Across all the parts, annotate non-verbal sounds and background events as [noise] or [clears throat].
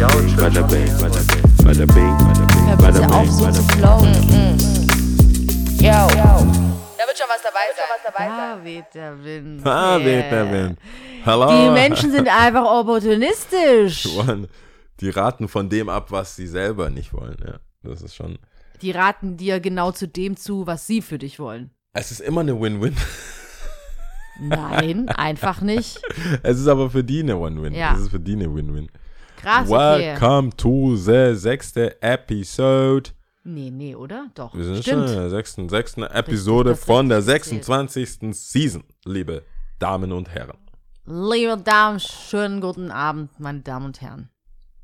Bada bing, bada bing, bada bing, bada bing, bada auf, bing, so bada zu bing. flowen. Yo. Da wird schon was dabei sein. Da weht der Wind. Ah, Yeah. weht der Wind. Hallo. Die Menschen sind einfach opportunistisch. die raten von dem ab, was sie selber nicht wollen. Ja, das ist schon. Die raten dir genau zu dem zu, was sie für dich wollen. Es ist immer eine Win-Win. Nein, einfach nicht. [laughs] Es ist aber für die eine Win-Win. Ja. Es ist für die eine Win-Win. Krass, okay. Welcome to the sechste Episode. Nee, nee, oder? Doch. Wir sind schon Stimmt. in der sechsten, sechsten Episode das von der richtig 26. Season, liebe Damen und Herren. Liebe Damen, schönen guten Abend, meine Damen und Herren.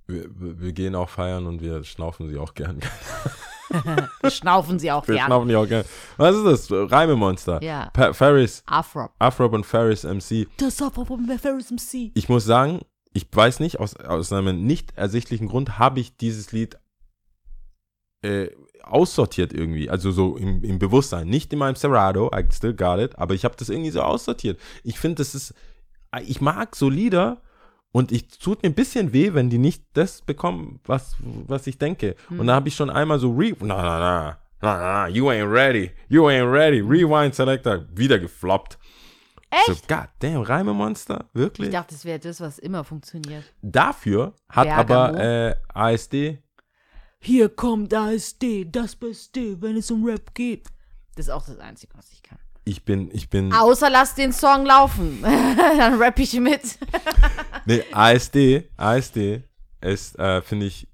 Wir, wir wir gehen auch feiern und wir schnaufen sie auch gern. [laughs] Wir schnaufen sie auch Wir gerne. schnaufen die auch gern. Was ist das? Reimemonster. Ja. Pa Ferris, Afro. Afrop und Ferris MC. Das Afro von Ferris MC. Ich muss sagen, ich weiß nicht, aus, aus einem nicht ersichtlichen Grund habe ich dieses Lied äh, aussortiert irgendwie. Also so im, im Bewusstsein. Nicht in meinem Serato, I still got it, aber ich habe das irgendwie so aussortiert. Ich finde, das ist, ich mag so Lieder und ich tut mir ein bisschen weh, wenn die nicht das bekommen, was, was ich denke. Und da habe ich schon einmal so re, na, na, na, na, na, you ain't ready, you ain't ready, Rewind Selector, wieder gefloppt. Echt? So, God damn, Reimemonster? Wirklich? Ich dachte, das wäre das, was immer funktioniert. Dafür hat Bergamo. aber äh, ASD, Hier kommt ASD, das Beste, wenn es um Rap geht. Das ist auch das Einzige, was ich kann. ich bin, ich bin, Außer lass den Song laufen. [laughs] Dann rapp ich mit. nee, ASD, ASD ist, äh, finde ich,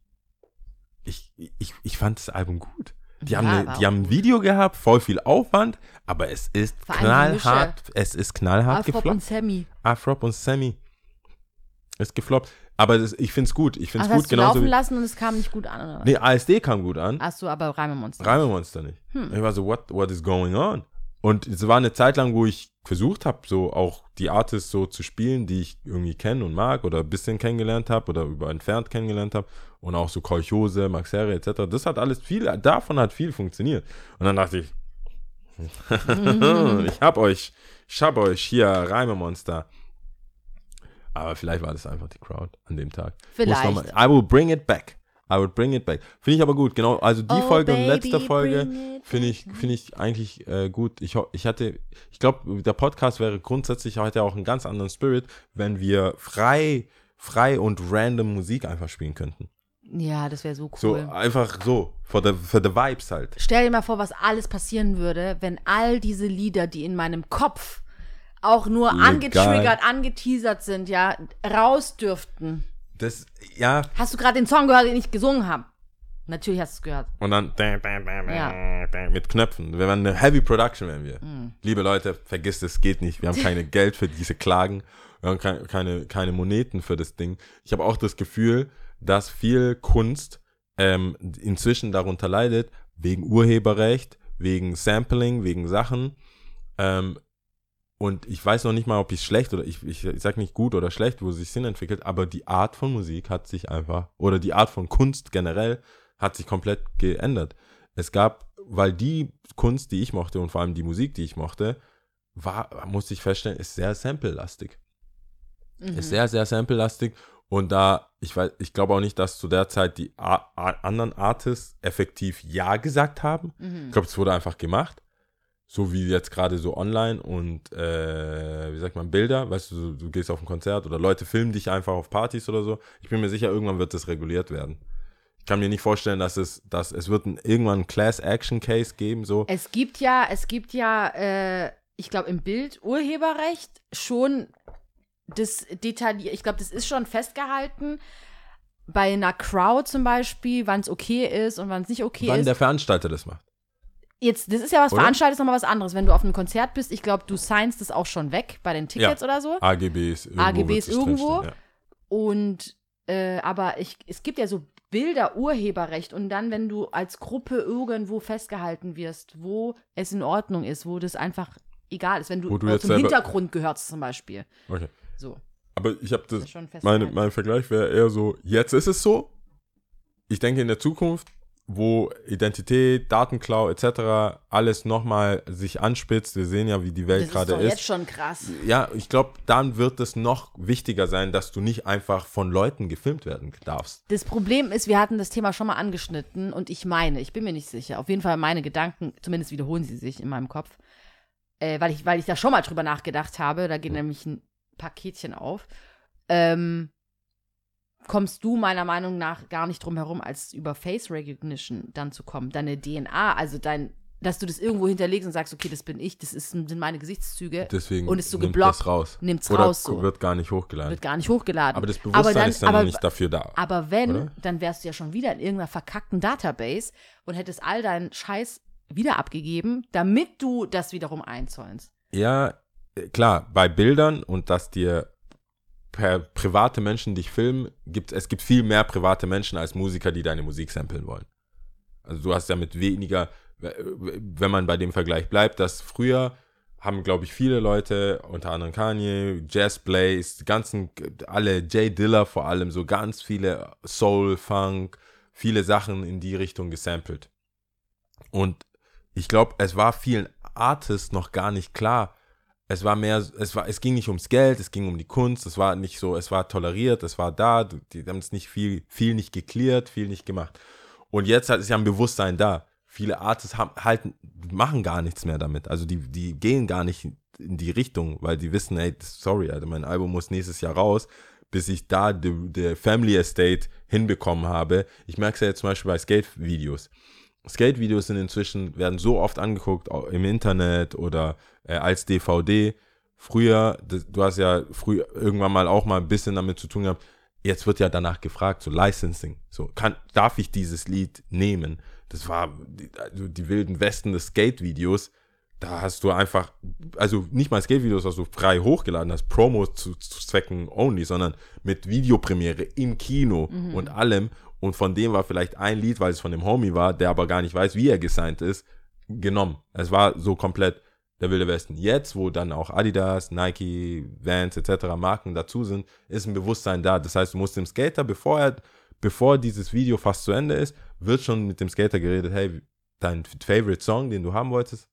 ich, ich, ich fand das Album gut. Die, haben, Ja, ne, war die haben ein. Video gehabt, voll viel Aufwand, aber es ist Vor knallhart, es ist knallhart Afrop gefloppt. und Sammy. Afrop und Sammy ist gefloppt. Aber das, ich finde es gut, ich finde Ach, es gut, hast genauso laufen lassen und es kam nicht gut an, oder? nee, ASD kam gut an. Hast du aber Reimemonster. Reimemonster nicht. Hm. Ich war so, what, what is going on? Und es war eine Zeit lang, wo ich versucht habe, so auch die Artists so zu spielen, die ich irgendwie kenne und mag oder ein bisschen kennengelernt habe oder über entfernt kennengelernt habe. Und auch so Kolchose, Max Herre etc. Das hat alles viel, davon hat viel funktioniert. Und dann dachte ich, [laughs] ich hab euch, ich hab euch hier, Reimemonster. Aber vielleicht war das einfach die Crowd an dem Tag. Muss Vielleicht. mal- I will bring it back. I will bring it back. Finde ich aber gut, genau. Also die Oh, Folge und baby, letzte Folge finde ich, finde ich eigentlich äh, gut. Ich, ich hatte, ich glaube, der Podcast wäre grundsätzlich heute auch einen ganz anderen Spirit, wenn wir frei, frei und random Musik einfach spielen könnten. Ja, das wäre so So cool. einfach so, für the, für the Vibes halt. Stell dir mal vor, was alles passieren würde, wenn all diese Lieder, die in meinem Kopf auch nur Legal. angetriggert, angeteasert sind, ja, raus dürften. Das, ja, Hast du gerade den Song gehört, den ich gesungen habe? Natürlich hast du es gehört. Und dann Ja. mit Knöpfen. Wir werden eine Heavy Production, werden wir. Mhm. Liebe Leute, vergisst es, geht nicht. Wir haben [laughs] keine Geld für diese Klagen. Wir haben keine, keine, keine Moneten für das Ding. Ich habe auch das Gefühl, dass viel Kunst ähm, inzwischen darunter leidet, wegen Urheberrecht, wegen Sampling, wegen Sachen. Ähm, und ich weiß noch nicht mal, ob ich schlecht oder ich, ich, ich sag nicht gut oder schlecht, wo es sich Sinn entwickelt, aber die Art von Musik hat sich einfach, oder die Art von Kunst generell hat sich komplett geändert. Es gab, weil die Kunst, die ich mochte und vor allem die Musik, die ich mochte, war, musste ich feststellen, ist sehr sample-lastig. Mhm. Ist sehr, sehr sample-lastig. Und da, ich weiß, ich glaube auch nicht, dass zu der Zeit die A A anderen Artists effektiv Ja gesagt haben. Mhm. Ich glaube, es wurde einfach gemacht. So wie jetzt gerade so online und, äh, wie sagt man, Bilder. Weißt du, du, gehst auf ein Konzert oder Leute filmen dich einfach auf Partys oder so. Ich bin mir sicher, irgendwann wird das reguliert werden. Ich kann mir nicht vorstellen, dass es, dass es wird ein, irgendwann einen Class-Action-Case geben, so. Es gibt ja, es gibt ja, äh, ich glaube, im Bild Urheberrecht schon das detailliert, ich glaube, das ist schon festgehalten. Bei einer Crowd zum Beispiel, wann es okay ist und wann es nicht okay wann ist. der Veranstalter das macht. Jetzt, das ist ja was, Oder? Veranstaltet ist nochmal was anderes. Wenn du auf einem Konzert bist, ich glaube, du signst das auch schon weg bei den Tickets oder so. AGBs irgendwo. AGBs irgendwo. drinstehen, Und, äh, aber ich, es gibt ja so Bilder Urheberrecht und dann, wenn du als Gruppe irgendwo festgehalten wirst, wo es in Ordnung ist, wo das einfach egal ist, wenn du, Wo du zum selber- Hintergrund gehörst zum Beispiel. Ja. Okay. So, Aber ich habe das das, meine, mein Vergleich wäre eher so, jetzt ist es so. Ich denke, in der Zukunft wo Identität, Datenklau etc. alles nochmal sich anspitzt. Wir sehen ja, wie die Welt Das ist gerade doch ist. jetzt schon krass. Ja, ich glaube, dann wird es noch wichtiger sein, dass du nicht einfach von Leuten gefilmt werden darfst. Das Problem ist, wir hatten das Thema schon mal angeschnitten und ich meine, ich bin mir nicht sicher. Auf jeden Fall meine Gedanken, zumindest wiederholen sie sich in meinem Kopf, äh, weil, ich, weil ich da schon mal drüber nachgedacht habe. Da geht nämlich ein Paketchen auf. Ähm, kommst du meiner Meinung nach gar nicht drum herum, als über Face Recognition dann zu kommen. Deine DNA, also dein, dass du das irgendwo hinterlegst und sagst, okay, das bin ich, das ist, sind meine Gesichtszüge. Deswegen Und ist so nimmt geblockt, das raus. nimmt's Oder raus so. wird gar nicht hochgeladen. wird gar nicht hochgeladen. aber das Bewusstsein dann- ist dann aber- nicht dafür da. Aber wenn, Oder? dann wärst du ja schon wieder in irgendeiner verkackten Database und hättest all deinen Scheiß wieder abgegeben, damit du das wiederum einzäunst. Ja, klar, bei Bildern und dass dir per private Menschen dich filmen, gibt es gibt viel mehr private Menschen als Musiker, die deine Musik samplen wollen. Also du hast ja mit weniger, äh, wenn man bei dem Vergleich bleibt, dass früher haben, glaube ich, viele Leute, unter anderem Kanye, Jazz Blaze, ganzen, alle, Jay Diller vor allem, so ganz viele Soul, Funk, viele Sachen in die Richtung gesampelt. Und ich glaube, es war vielen Artists noch gar nicht klar. Es war mehr, es war, es ging nicht ums Geld, es ging um die Kunst, es war nicht so, es war toleriert, es war da, die haben es nicht viel, viel nicht geklärt, viel nicht gemacht. Und jetzt ist ja ein Bewusstsein da. Viele Artists haben, halten, machen gar nichts mehr damit. Also die, die gehen gar nicht in die Richtung, weil die wissen, ey, sorry, Alter, mein Album muss nächstes Jahr raus, bis ich da der Family Estate hinbekommen habe. Ich merke es ja jetzt zum Beispiel bei Skate-Videos. Skate-Videos sind inzwischen, werden so oft angeguckt, im Internet oder äh, als DVD. Früher, das, du hast ja früher irgendwann mal auch mal ein bisschen damit zu tun gehabt, jetzt wird ja danach gefragt, so Licensing. So, kann, darf ich dieses Lied nehmen? Das war die, also die wilden Westen des Skate-Videos. Da hast du einfach, also nicht mal Skate-Videos, was du frei hochgeladen hast, Promos zu, zu Zwecken only, sondern mit Videopremiere im Kino und allem. Und von dem war vielleicht ein Lied, weil es von dem Homie war, der aber gar nicht weiß, wie er gesigned ist, genommen. Es war so komplett der Wilde Westen. Jetzt, wo dann auch Adidas, Nike, Vans etc. Marken dazu sind, ist ein Bewusstsein da. Das heißt, du musst dem Skater, bevor er, bevor dieses Video fast zu Ende ist, wird schon mit dem Skater geredet, hey, dein Favorite Song, den du haben wolltest,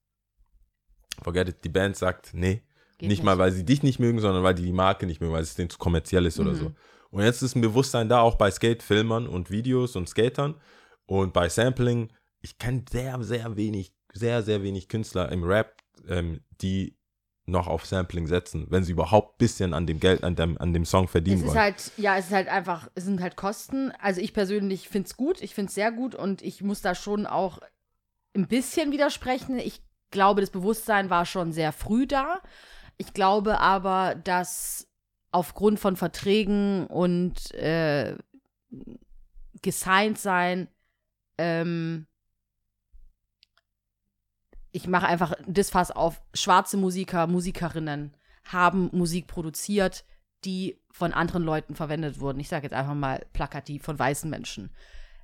forget it, die Band sagt, nee, Geht nicht, mal, weil sie dich nicht mögen, sondern weil die die Marke nicht mögen, weil es denen zu kommerziell ist oder Mhm. so. Und jetzt ist ein Bewusstsein da, auch bei Skate-Filmern und Videos und Skatern und bei Sampling. Ich kenne sehr, sehr wenig, sehr, sehr wenig Künstler im Rap, ähm, die noch auf Sampling setzen, wenn sie überhaupt ein bisschen an dem Geld, an dem, an dem Song verdienen Es ist wollen. halt, ja, es ist halt einfach, es sind halt Kosten. Also ich persönlich finde es gut, ich finde es sehr gut und ich muss da schon auch ein bisschen widersprechen. Ich glaube, das Bewusstsein war schon sehr früh da. Ich glaube aber, dass aufgrund von Verträgen und äh, gesigned sein, ähm, ich mache einfach das Fass auf, schwarze Musiker, Musikerinnen haben Musik produziert, die von anderen Leuten verwendet wurden. Ich sage jetzt einfach mal plakativ von weißen Menschen.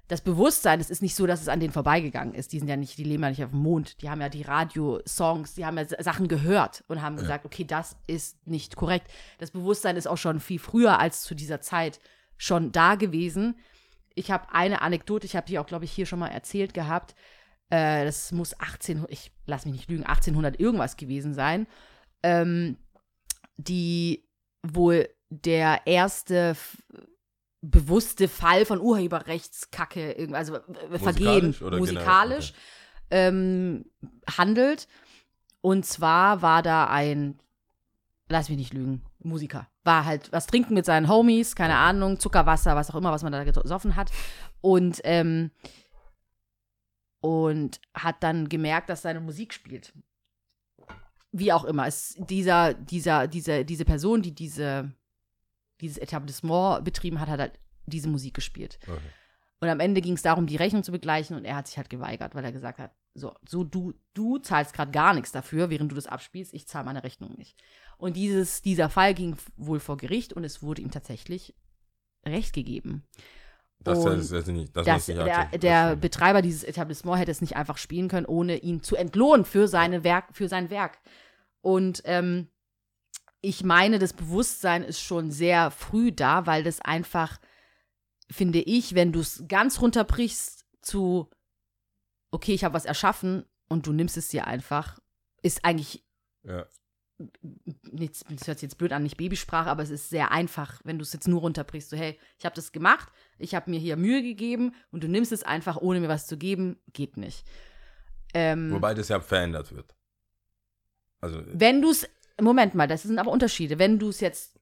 Das Bewusstsein, es ist nicht so, dass es an denen vorbeigegangen ist. Die sind ja nicht, die leben ja nicht auf dem Mond. Die haben ja die Radiosongs, die haben ja Sachen gehört und haben gesagt, okay, das ist nicht korrekt. Das Bewusstsein ist auch schon viel früher als zu dieser Zeit schon da gewesen. Ich habe eine Anekdote, ich habe die auch, glaube ich, hier schon mal erzählt gehabt. Äh, das muss 18, ich lass mich nicht lügen, 1800 irgendwas gewesen sein. Ähm, die wohl der erste bewusste Fall von Urheberrechtskacke, also äh, Vergehen, Musikalisch oder generell? musikalisch, ähm, handelt. Und zwar war da ein, lass mich nicht lügen, Musiker. War halt was trinken mit seinen Homies, keine Ahnung, Zuckerwasser, was auch immer, was man da gesoffen hat. Und, ähm, und hat dann gemerkt, dass seine Musik spielt. Wie auch immer. Es, dieser, dieser, diese, diese Person, die diese, dieses Etablissement betrieben hat, hat halt diese Musik gespielt. Okay. Und am Ende ging es darum, die Rechnung zu begleichen und er hat sich halt geweigert, weil er gesagt hat, so, so du, du zahlst gerade gar nichts dafür, während du das abspielst, ich zahle meine Rechnung nicht. Und dieses, dieser Fall ging wohl vor Gericht und es wurde ihm tatsächlich Recht gegeben. Das, das, ist nicht, das muss nicht der, der. Betreiber dieses Etablissements hätte es nicht einfach spielen können, ohne ihn zu entlohnen für, seine Werk, für sein Werk. Und ähm, ich meine, das Bewusstsein ist schon sehr früh da, weil das einfach, finde ich, wenn du es ganz runterbrichst zu okay, ich habe was erschaffen und du nimmst es dir einfach, ist eigentlich Ja. nichts, das hört sich jetzt blöd an, nicht Babysprache, aber es ist sehr einfach, wenn du es jetzt nur runterbrichst. So, hey, ich habe das gemacht, ich habe mir hier Mühe gegeben und du nimmst es einfach, ohne mir was zu geben, geht nicht. Ähm, Wobei das ja verändert wird. Also, wenn du es, Moment mal, das sind aber Unterschiede. Wenn du es jetzt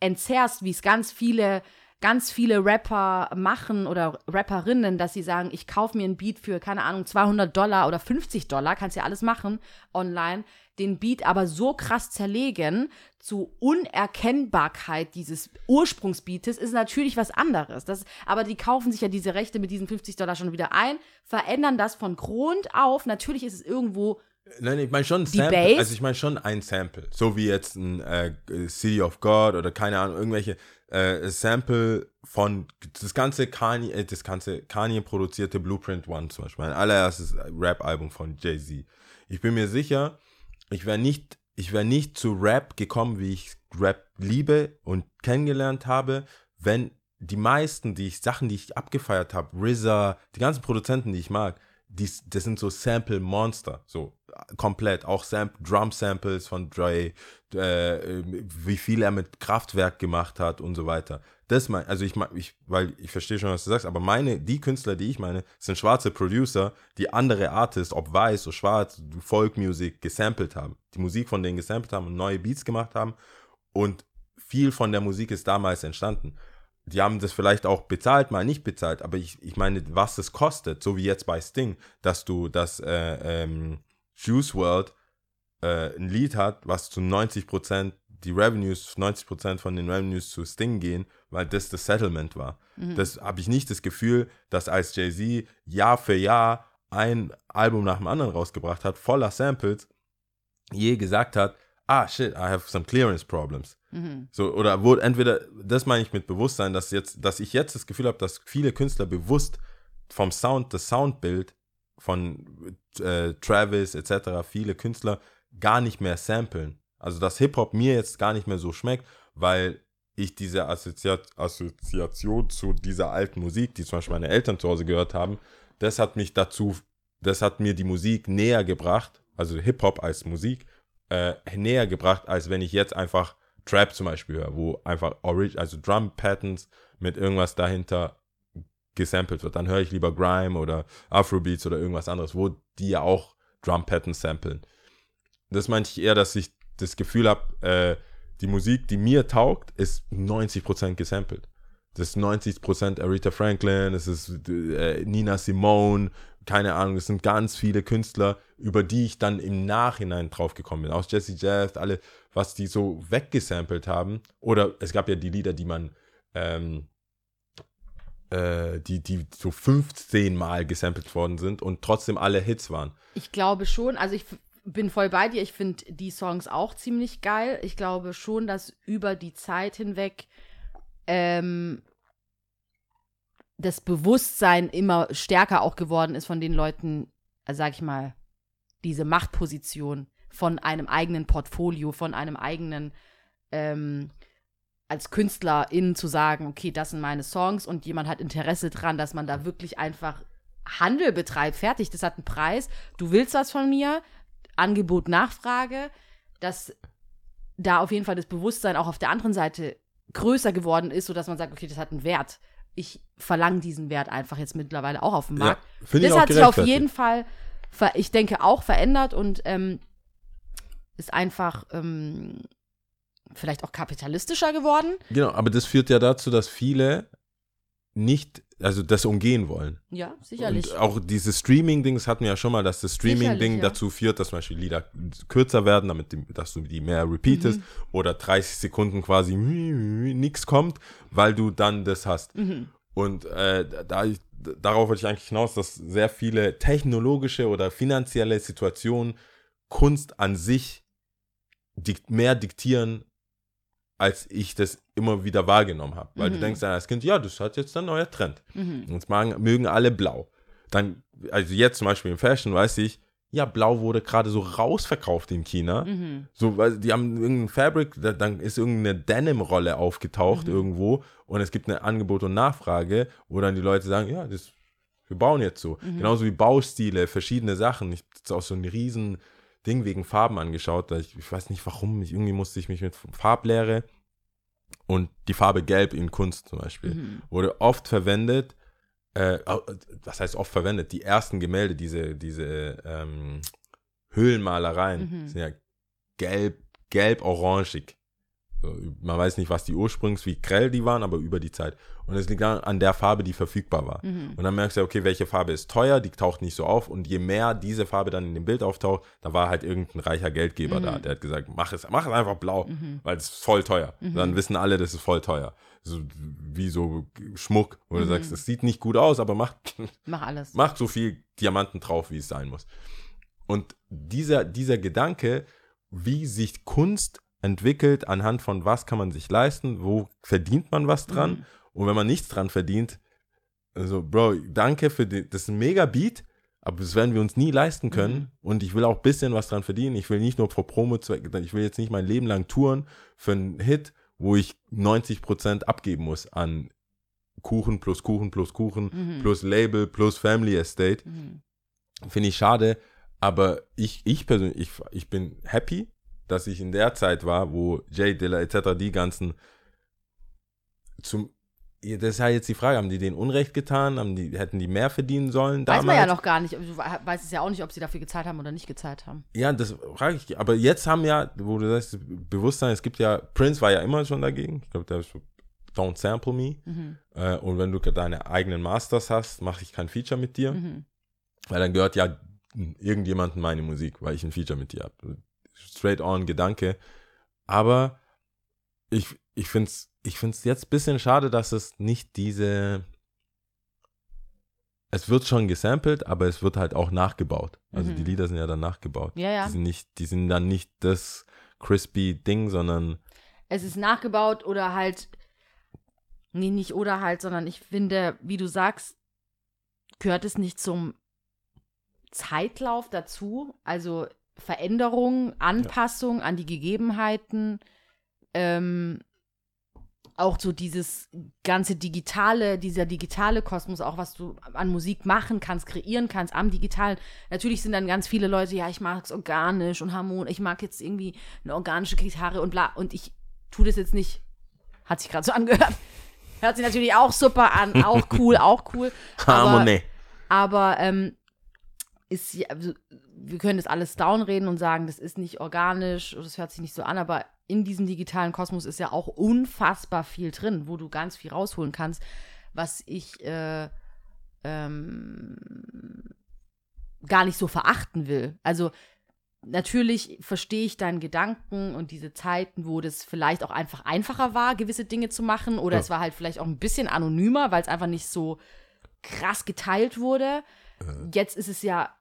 entzerrst, wie es ganz viele, ganz viele Rapper machen oder Rapperinnen, dass sie sagen, ich kaufe mir ein Beat für, keine Ahnung, 200 Dollar oder 50 Dollar, kannst ja alles machen online, den Beat aber so krass zerlegen zu Unerkennbarkeit dieses Ursprungsbeates ist natürlich was anderes. Das, aber die kaufen sich ja diese Rechte mit diesen 50 Dollar schon wieder ein, verändern das von Grund auf. Natürlich ist es irgendwo Nein, ich meine schon Die Sample. Bass? Also ich meine schon ein Sample. So wie jetzt ein äh, City of God oder keine Ahnung, irgendwelche äh, Sample von das ganze Kanye, äh, das ganze Kanye produzierte Blueprint One zum Beispiel. Mein allererstes Rap-Album von Jay-Z. Ich bin mir sicher, ich wäre nicht, ich wäre nicht zu Rap gekommen, wie ich Rap liebe und kennengelernt habe, wenn die meisten, die ich, Sachen, die ich abgefeiert habe, RZA, die ganzen Produzenten, die ich mag, die, das sind so Sample-Monster, so äh, komplett, auch Sam Drum-Samples von Dre, äh, wie viel er mit Kraftwerk gemacht hat und so weiter. Das mein, also ich, mein- ich, weil ich verstehe schon, was du sagst, aber meine, die Künstler, die ich meine, sind schwarze Producer, die andere Artists, ob weiß oder schwarz, Folk-Music gesampelt haben, die Musik von denen gesampelt haben und neue Beats gemacht haben und viel von der Musik ist damals entstanden die haben das vielleicht auch bezahlt, mal nicht bezahlt, aber ich, ich meine, was es kostet, so wie jetzt bei Sting, dass du das äh, ähm, Juice World äh, ein Lied hat, was zu 90% die Revenues, 90% von den Revenues zu Sting gehen, weil das das Settlement war. Das habe ich nicht das Gefühl, dass als Jay-Z Jahr für Jahr ein Album nach dem anderen rausgebracht hat, voller Samples, je gesagt hat, ah shit, I have some clearance problems. So, oder wurde entweder, das meine ich mit Bewusstsein, dass jetzt, dass ich jetzt das Gefühl habe, dass viele Künstler bewusst vom Sound, das Soundbild von äh, Travis etc., viele Künstler gar nicht mehr samplen. Also dass Hip-Hop mir jetzt gar nicht mehr so schmeckt, weil ich diese Assoziat Assoziation zu dieser alten Musik, die zum Beispiel meine Eltern zu Hause gehört haben, das hat mich dazu, das hat mir die Musik näher gebracht, also Hip-Hop als Musik, äh, näher gebracht, als wenn ich jetzt einfach Trap zum Beispiel höre, wo einfach Orig also Drum Patterns mit irgendwas dahinter gesampelt wird. Dann höre ich lieber Grime oder Afrobeats oder irgendwas anderes, wo die ja auch Drum Patterns samplen. Das meinte ich eher, dass ich das Gefühl habe, äh, die Musik, die mir taugt, ist 90% gesampelt. Das ist 90% Aretha Franklin, es ist äh, Nina Simone, keine Ahnung, es sind ganz viele Künstler, über die ich dann im Nachhinein draufgekommen bin. Aus Jesse Jazz, alle, was die so weggesampelt haben. Oder es gab ja die Lieder, die man, ähm, äh, die, die so 15 Mal gesampelt worden sind und trotzdem alle Hits waren. Ich glaube schon, also ich bin voll bei dir. Ich finde die Songs auch ziemlich geil. Ich glaube schon, dass über die Zeit hinweg ähm, das Bewusstsein immer stärker auch geworden ist von den Leuten, äh, sag ich mal, diese Machtposition von einem eigenen Portfolio, von einem eigenen ähm, als Künstlerin zu sagen, okay, das sind meine Songs und jemand hat Interesse dran, dass man da wirklich einfach Handel betreibt, fertig, das hat einen Preis, du willst was von mir, Angebot, Nachfrage, dass da auf jeden Fall das Bewusstsein auch auf der anderen Seite größer geworden ist, sodass man sagt, okay, das hat einen Wert. Ich verlange diesen Wert einfach jetzt mittlerweile auch auf dem Markt. ich das hat sich auf jeden Fall, ich denke, auch verändert und ähm, ist einfach ähm, vielleicht auch kapitalistischer geworden. Genau, aber das führt ja dazu, dass viele nicht, also das umgehen wollen. Ja, sicherlich. Und auch dieses Streaming-Ding, das hatten wir ja schon mal, dass das Streaming-Ding ja. dazu führt, dass zum Beispiel Lieder kürzer werden, damit die, dass du die mehr repeatest Mhm. oder 30 Sekunden quasi nichts kommt, weil du dann das hast. Mhm. Und äh, da, darauf wollte ich eigentlich hinaus, dass sehr viele technologische oder finanzielle Situationen Kunst an sich dik mehr diktieren, als ich das immer wieder wahrgenommen habe. Weil du Mhm. denkst dann als Kind, ja, das hat jetzt ein neuer Trend. Mhm. Uns mögen, mögen alle blau. Dann, also jetzt zum Beispiel im Fashion weiß ich, ja, blau wurde gerade so rausverkauft in China. Mhm. So, weil die haben irgendein Fabric, da, dann ist irgendeine Denim-Rolle aufgetaucht Mhm. irgendwo und es gibt eine Angebot und Nachfrage, wo dann die Leute sagen, ja, das Wir bauen jetzt so. Mhm. Genauso wie Baustile, verschiedene Sachen. Ich habe jetzt auch so ein riesen Ding wegen Farben angeschaut. Ich, ich weiß nicht warum. Ich, irgendwie musste ich mich mit Farblehre und die Farbe Gelb in Kunst zum Beispiel Mhm. wurde oft verwendet. Äh, das heißt oft verwendet. Die ersten Gemälde, diese, diese ähm, Höhlenmalereien Mhm. sind ja gelb, gelb-orangig. So, man weiß nicht, was die ursprünglich, wie grell die waren, aber über die Zeit. Und es liegt an, der Farbe, die verfügbar war. Mhm. Und dann merkst du, okay, welche Farbe ist teuer, die taucht nicht so auf. Und je mehr diese Farbe dann in dem Bild auftaucht, da war halt irgendein reicher Geldgeber Mhm. da. Der hat gesagt, mach es, mach es einfach blau, weil es ist voll teuer. Mhm. Dann wissen alle, das ist voll teuer. So, wie so Schmuck, wo du Mhm. sagst, es sieht nicht gut aus, aber macht, [laughs] Mach alles. macht so viel Diamanten drauf, wie es sein muss. Und dieser, dieser Gedanke, wie sich Kunst entwickelt, anhand von was kann man sich leisten, wo verdient man was dran Mhm. und wenn man nichts dran verdient, also Bro, danke für die, das ist ein mega Beat, aber das werden wir uns nie leisten können Mhm. und ich will auch ein bisschen was dran verdienen. Ich will nicht nur für Promo-Zwecke, ich will jetzt nicht mein Leben lang touren für einen Hit, wo ich 90% abgeben muss an Kuchen plus Kuchen plus Kuchen Mhm. plus Label plus Family Estate. Mhm. Finde ich schade, aber ich, ich persönlich, ich, ich bin happy, dass ich in der Zeit war, wo Jay Dilla etc., die ganzen zum das ist ja jetzt die Frage, haben die denen Unrecht getan? Haben die, hätten die mehr verdienen sollen Weiß damals? man ja noch gar nicht. Du weißt es ja auch nicht, ob sie dafür gezahlt haben oder nicht gezahlt haben. Ja, das frage ich. Aber jetzt haben ja, wo du sagst, Bewusstsein, es gibt ja, Prince war ja immer schon dagegen. Ich glaube, der ist Don't Sample Me. Mhm. Äh, und wenn du deine eigenen Masters hast, mache ich kein Feature mit dir. Mhm. Weil dann gehört ja irgendjemandem meine Musik, weil ich ein Feature mit dir habe. Straight on Gedanke. Aber ich, ich finde es ich find's jetzt ein bisschen schade, dass es nicht diese. Es wird schon gesampelt, aber es wird halt auch nachgebaut. Also Mhm. die Lieder sind ja dann nachgebaut. Ja, ja. Die sind, nicht, die sind dann nicht das crispy Ding, sondern Es ist nachgebaut oder halt. Nee, nicht oder halt, sondern ich finde, wie du sagst, gehört es nicht zum Zeitlauf dazu. Also Veränderung, Anpassung an die Gegebenheiten. Ähm, auch so dieses ganze digitale, dieser digitale Kosmos, auch was du an Musik machen kannst, kreieren kannst am digitalen. Natürlich sind dann ganz viele Leute, ja, ich mag es organisch und harmonisch, ich mag jetzt irgendwie eine organische Gitarre und bla. Und ich tue das jetzt nicht. Hat sich gerade so [laughs] angehört. Hört sich natürlich auch super an, auch cool, auch cool. Aber, Harmonie. aber ähm, ist also, wir können das alles downreden und sagen, das ist nicht organisch, das hört sich nicht so an, aber in diesem digitalen Kosmos ist ja auch unfassbar viel drin, wo du ganz viel rausholen kannst, was ich äh, ähm, gar nicht so verachten will. Also natürlich verstehe ich deinen Gedanken und diese Zeiten, wo das vielleicht auch einfach einfacher war, gewisse Dinge zu machen, oder Ja. es war halt vielleicht auch ein bisschen anonymer, weil es einfach nicht so krass geteilt wurde. Jetzt ist es ja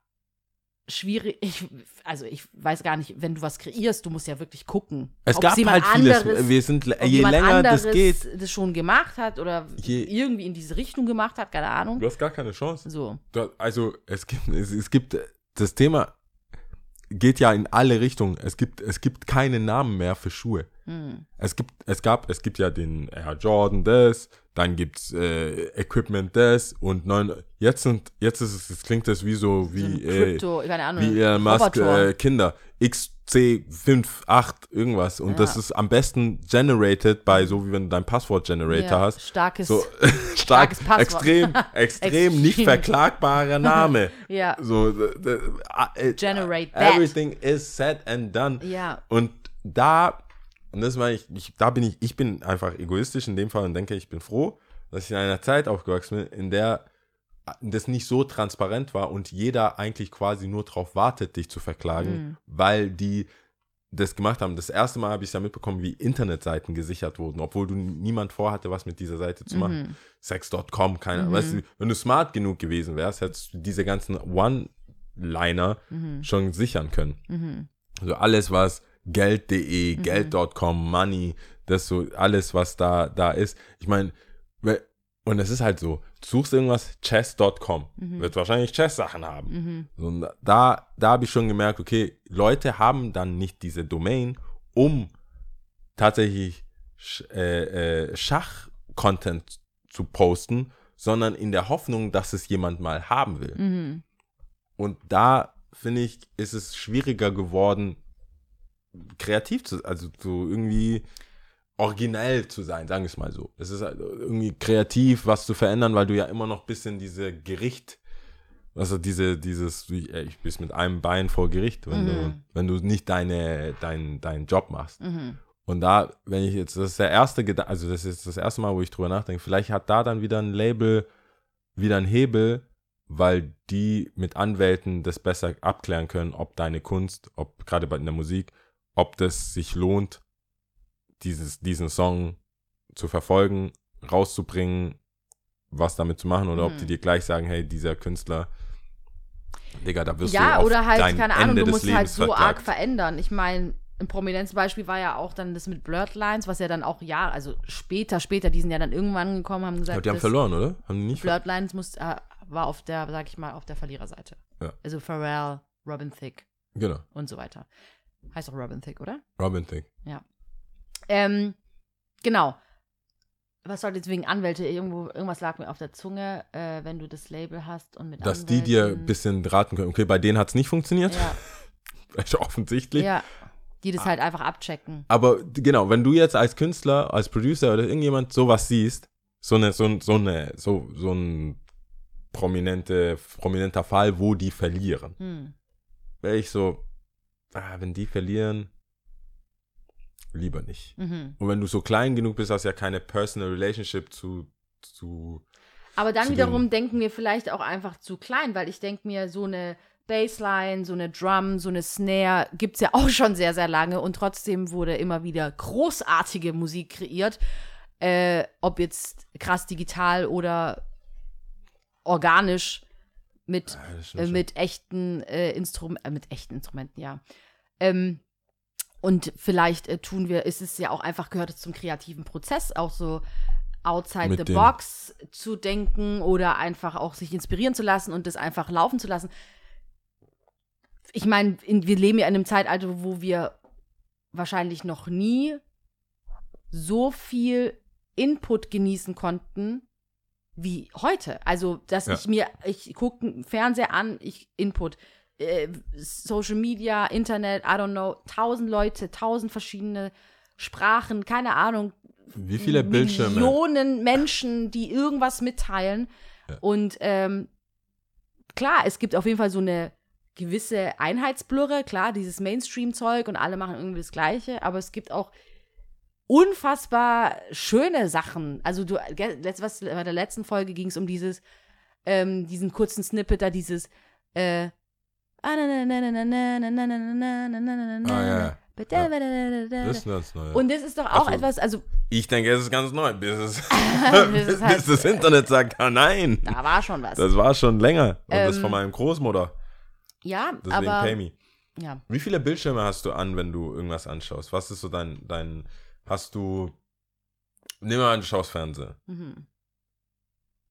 schwierig. [laughs] Ich, also ich weiß gar nicht, wenn du was kreierst, du musst ja wirklich gucken. Es gab jemand halt vieles. anderes- Wir sind, ob je länger das geht, das schon gemacht hat oder Je- irgendwie in diese Richtung gemacht hat, keine Ahnung. du hast gar keine Chance. So. Da- Also es gibt, es, es gibt, das Thema geht ja in alle Richtungen. Es gibt, es gibt keine Namen mehr für Schuhe. Hm. Es gibt, es gab, es gibt ja den Air Jordan das, dann gibt's äh, Equipment das und neun, jetzt sind, jetzt ist es, klingt das wie so, so wie, ein äh, Krypto, keine Ahnung. wie Elon Musk, äh, Kinder, XC5, 8, irgendwas. Und Ja. das ist am besten generated bei, so wie wenn du deinen Passwort-Generator Ja, hast. Starkes. So [laughs] stark, Starkes Passwort. extrem, [laughs] extrem nicht verklagbarer Name. [laughs] Ja. So, Generate that. Everything is set and done. Ja. Und da, und das meine ich, ich, da bin ich, ich bin einfach egoistisch in dem Fall und denke, ich bin froh, dass ich in einer Zeit aufgewachsen bin, in der das nicht so transparent war und jeder eigentlich quasi nur darauf wartet, dich zu verklagen, Mhm. weil die das gemacht haben. Das erste Mal habe ich da mitbekommen, wie Internetseiten gesichert wurden, obwohl du niemand vorhatte, was mit dieser Seite zu machen. Mhm. Sex.com, keine Ahnung. Weißt du, wenn du smart genug gewesen wärst, hättest du diese ganzen One-Liner Mhm. schon sichern können. Mhm. Also alles, was Geld.de, Geld.com, Money, das so, alles, was da, da ist. Ich meine, und es ist halt so, suchst irgendwas, chess.com, wird wahrscheinlich Chess-Sachen haben. Mhm. Und da, da habe ich schon gemerkt, okay, Leute haben dann nicht diese Domain, um tatsächlich äh, äh, Schach-Content zu posten, sondern in der Hoffnung, dass es jemand mal haben will. Mhm. Und da, finde ich, ist es schwieriger geworden, kreativ zu, also so irgendwie originell zu sein, sagen wir es mal so. Es ist halt irgendwie kreativ, was zu verändern, weil du ja immer noch ein bisschen diese Gericht, also diese, dieses, ich bist mit einem Bein vor Gericht, wenn du, Mhm. wenn du nicht deine, dein, deinen Job machst. Mhm. Und da, wenn ich jetzt, das ist der erste Gedanke, also das ist das erste Mal, wo ich drüber nachdenke, vielleicht hat da dann wieder ein Label, wieder ein Hebel, weil die mit Anwälten das besser abklären können, ob deine Kunst, ob gerade bei in der Musik, ob das sich lohnt, dieses, diesen Song zu verfolgen, rauszubringen, was damit zu machen, oder ob Mhm. die dir gleich sagen, hey, dieser Künstler, Digga, da wirst du Ja, oder halt, keine Ahnung, Ende du musst halt so arg verklagt. verändern. Ich meine, ein Prominenzbeispiel war ja auch dann das mit Blurred Lines, was ja dann auch ja, also später, später, die sind ja dann irgendwann gekommen, haben gesagt, Ja, die haben verloren, oder? Haben die nicht? Blurred Lines muss, äh, war auf der, sag ich mal, auf der Verliererseite. Ja. Also Pharrell, Robin Thicke Genau, und so weiter. Heißt doch Robin Thicke, oder? Robin Thicke. Ähm, genau. Was soll jetzt wegen Anwälte? Irgendwo, irgendwas lag mir auf der Zunge, äh, wenn du das Label hast und mit Dass die dir ein Anwälten- bisschen raten können. Okay, bei denen hat es nicht funktioniert. Ja, [laughs] offensichtlich. ja. Die das halt einfach abchecken. Aber genau, wenn du jetzt als Künstler, als Producer oder irgendjemand sowas siehst, so eine, so, ein- so eine, so, so ein prominente, prominenter Fall, wo die verlieren, Hm. wäre ich so, ah, wenn die verlieren, lieber nicht. Mhm. Und wenn du so klein genug bist, hast du ja keine personal relationship zu, zu Aber dann wiederum denken wir vielleicht auch einfach zu klein, weil ich denke mir, so eine Bassline, so eine Drum, so eine Snare gibt es ja [laughs] auch schon sehr, sehr lange und trotzdem wurde immer wieder großartige Musik kreiert. Äh, ob jetzt krass digital oder organisch mit, Ja, äh, mit echten äh, Instrumenten, äh, mit echten Instrumenten, ja. Ähm, und vielleicht äh, tun wir, ist es ja auch einfach gehört es zum kreativen Prozess, auch so outside Mit the box zu denken oder einfach auch sich inspirieren zu lassen und das einfach laufen zu lassen. Ich meine, in- wir leben ja in einem Zeitalter, wo wir wahrscheinlich noch nie so viel Input genießen konnten wie heute. Also, dass Ja. ich mir, ich gucke einen Fernseher an, ich Input, äh, Social Media, Internet, I don't know, tausend Leute, tausend verschiedene Sprachen, keine Ahnung, Wie viele Bildschirme? Millionen Menschen, die irgendwas mitteilen. Ja. Und ähm, klar, es gibt auf jeden Fall so eine gewisse Einheitsblurre, klar, dieses Mainstream-Zeug und alle machen irgendwie das Gleiche, aber es gibt auch unfassbar schöne Sachen. Also du, letzt- was bei der letzten Folge ging es um dieses, ähm, diesen kurzen Snippet da, dieses äh, Ah, ja. Das ist ganz neu. ja. und das ist doch auch so. etwas, also Ich denke, es ist ganz neu, bis, es, Bis es halt- bis das Internet sagt, ah nein, da war schon was. das war schon länger. Und das Ähm, von meinem Großmutter. ja, Deswegen aber pay me. ja. Wie viele Bildschirme hast du an, wenn du irgendwas anschaust? Was ist so dein, dein, hast du, nehmen wir an, du schaust Fernsehen. Mhm.